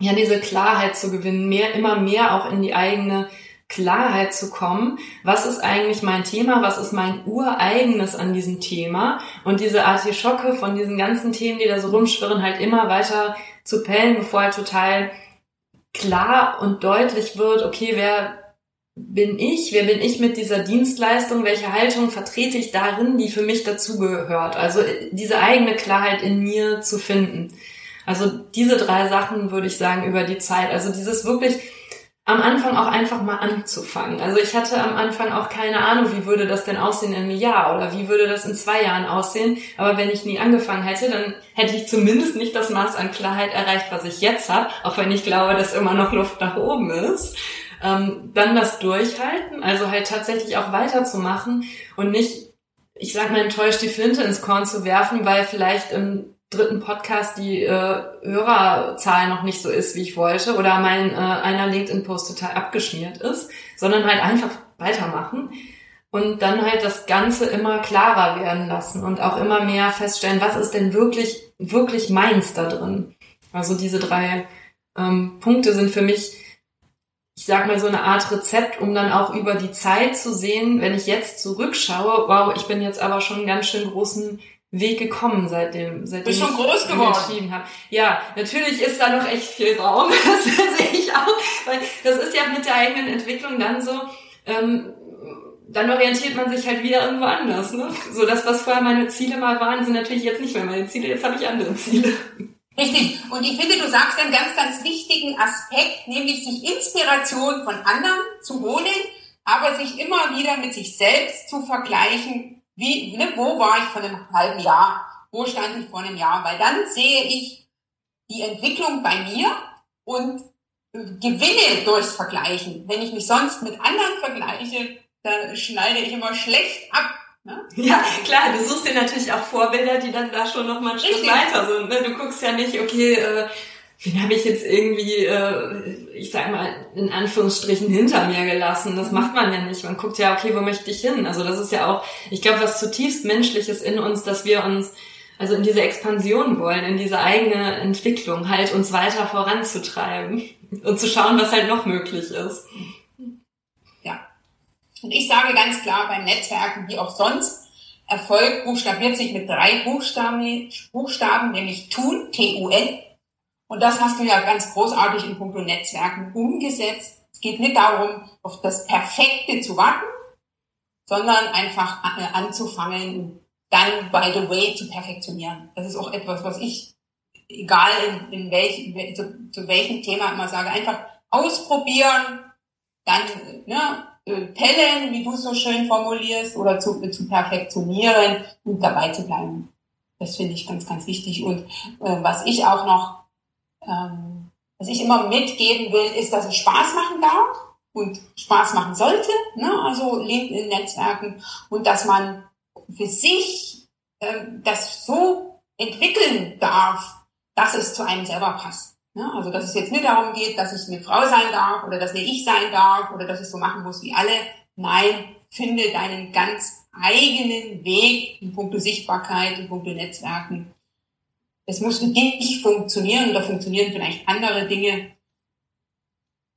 ja diese Klarheit zu gewinnen, mehr, immer mehr auch in die eigene Klarheit zu kommen, was ist eigentlich mein Thema, was ist mein ureigenes an diesem Thema? Und diese Artischocke von diesen ganzen Themen, die da so rumschwirren, halt immer weiter zu pellen, bevor halt total klar und deutlich wird, okay, wer bin ich, wer bin ich mit dieser Dienstleistung, welche Haltung vertrete ich darin, die für mich dazugehört, also diese eigene Klarheit in mir zu finden. Also diese drei Sachen würde ich sagen über die Zeit. Also dieses wirklich am Anfang auch einfach mal anzufangen. Also ich hatte am Anfang auch keine Ahnung, wie würde das denn aussehen in einem Jahr oder wie würde das in zwei Jahren aussehen. Aber wenn ich nie angefangen hätte, dann hätte ich zumindest nicht das Maß an Klarheit erreicht, was ich jetzt habe, auch wenn ich glaube, dass immer noch Luft nach oben ist. Ähm, dann das Durchhalten, also halt tatsächlich auch weiterzumachen und nicht, ich sag mal, enttäuscht die Flinte ins Korn zu werfen, weil vielleicht im dritten Podcast die äh, Hörerzahl noch nicht so ist, wie ich wollte, oder mein äh, einer LinkedIn-Post total abgeschmiert ist, sondern halt einfach weitermachen und dann halt das Ganze immer klarer werden lassen und auch immer mehr feststellen, was ist denn wirklich, wirklich meins da drin. Also diese drei ähm, Punkte sind für mich, ich sag mal, so eine Art Rezept, um dann auch über die Zeit zu sehen, wenn ich jetzt zurückschaue, wow, ich bin jetzt aber schon einen ganz schön großen Weg gekommen, seitdem, seitdem schon groß geworden. geschrieben habe. Ja, natürlich ist da noch echt viel Raum, das sehe ich auch, weil das ist ja mit der eigenen Entwicklung dann so, ähm, dann orientiert man sich halt wieder irgendwo anders. Ne? So das, was vorher meine Ziele mal waren, sind natürlich jetzt nicht mehr meine Ziele, jetzt habe ich andere Ziele. Richtig. Und ich finde, du sagst einen ganz, ganz wichtigen Aspekt, nämlich sich Inspiration von anderen zu holen, aber sich immer wieder mit sich selbst zu vergleichen, wie, ne, wo war ich vor einem halben Jahr? Wo stand ich vor einem Jahr? Weil dann sehe ich die Entwicklung bei mir und gewinne durchs Vergleichen. Wenn ich mich sonst mit anderen vergleiche, dann schneide ich immer schlecht ab. Ne? Ja, klar, du suchst dir natürlich auch Vorbilder, die dann da schon noch mal einen Schritt weiter sind. Ne? Du guckst ja nicht, okay, äh, wen habe ich jetzt irgendwie, äh, ich sag mal, in Anführungsstrichen hinter mir gelassen. Das macht man ja nicht. Man guckt ja, okay, wo möchte ich hin? Also das ist ja auch, ich glaube, was zutiefst Menschliches in uns, dass wir uns also in diese Expansion wollen, in diese eigene Entwicklung, halt uns weiter voranzutreiben und zu schauen, was halt noch möglich ist. Ja. Und ich sage ganz klar, beim Netzwerken, wie auch sonst, Erfolg buchstabiert sich mit drei Buchstaben, Buchstaben nämlich tun, T-U-N, und das hast du ja ganz großartig in puncto Netzwerken umgesetzt. Es geht nicht darum, auf das Perfekte zu warten, sondern einfach anzufangen, dann by the way zu perfektionieren. Das ist auch etwas, was ich, egal in, in welch, zu, zu welchem Thema immer sage, einfach ausprobieren, dann ne, äh, pellen, wie du es so schön formulierst, oder zu, zu perfektionieren und dabei zu bleiben. Das finde ich ganz, ganz wichtig. Und äh, was ich auch noch ähm, was ich immer mitgeben will, ist, dass es Spaß machen darf und Spaß machen sollte, ne? also LinkedIn-Netzwerken und dass man für sich ähm, das so entwickeln darf, dass es zu einem selber passt. Ne? Also dass es jetzt nicht darum geht, dass ich eine Frau sein darf oder dass eine ich sein darf oder dass ich so machen muss wie alle. Nein, finde deinen ganz eigenen Weg in puncto Sichtbarkeit, in puncto Netzwerken es muss für dich funktionieren oder funktionieren vielleicht andere Dinge.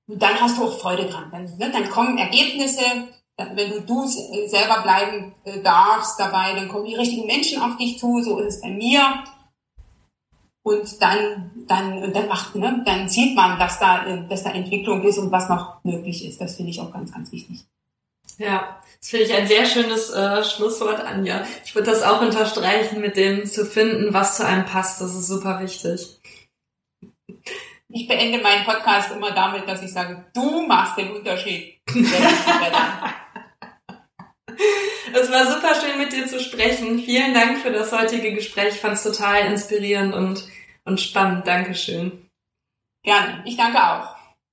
Und dann hast du auch Freude dran. Dann, ne, dann kommen Ergebnisse wenn du du selber bleiben äh, darfst dabei, dann kommen die richtigen Menschen auf dich zu, so ist es bei mir. Und dann, dann, dann macht, ne, dann sieht man, dass da, dass da Entwicklung ist und was noch möglich ist. Das finde ich auch ganz, ganz wichtig. Ja, das finde ich ein sehr schönes äh, Schlusswort, Anja. Ich würde das auch unterstreichen, mit dem zu finden, was zu einem passt. Das ist super wichtig. Ich beende meinen Podcast immer damit, dass ich sage, du machst den Unterschied. Es war super schön mit dir zu sprechen. Vielen Dank für das heutige Gespräch. Ich fand es total inspirierend und, und spannend. Dankeschön. Gerne. Ich danke auch.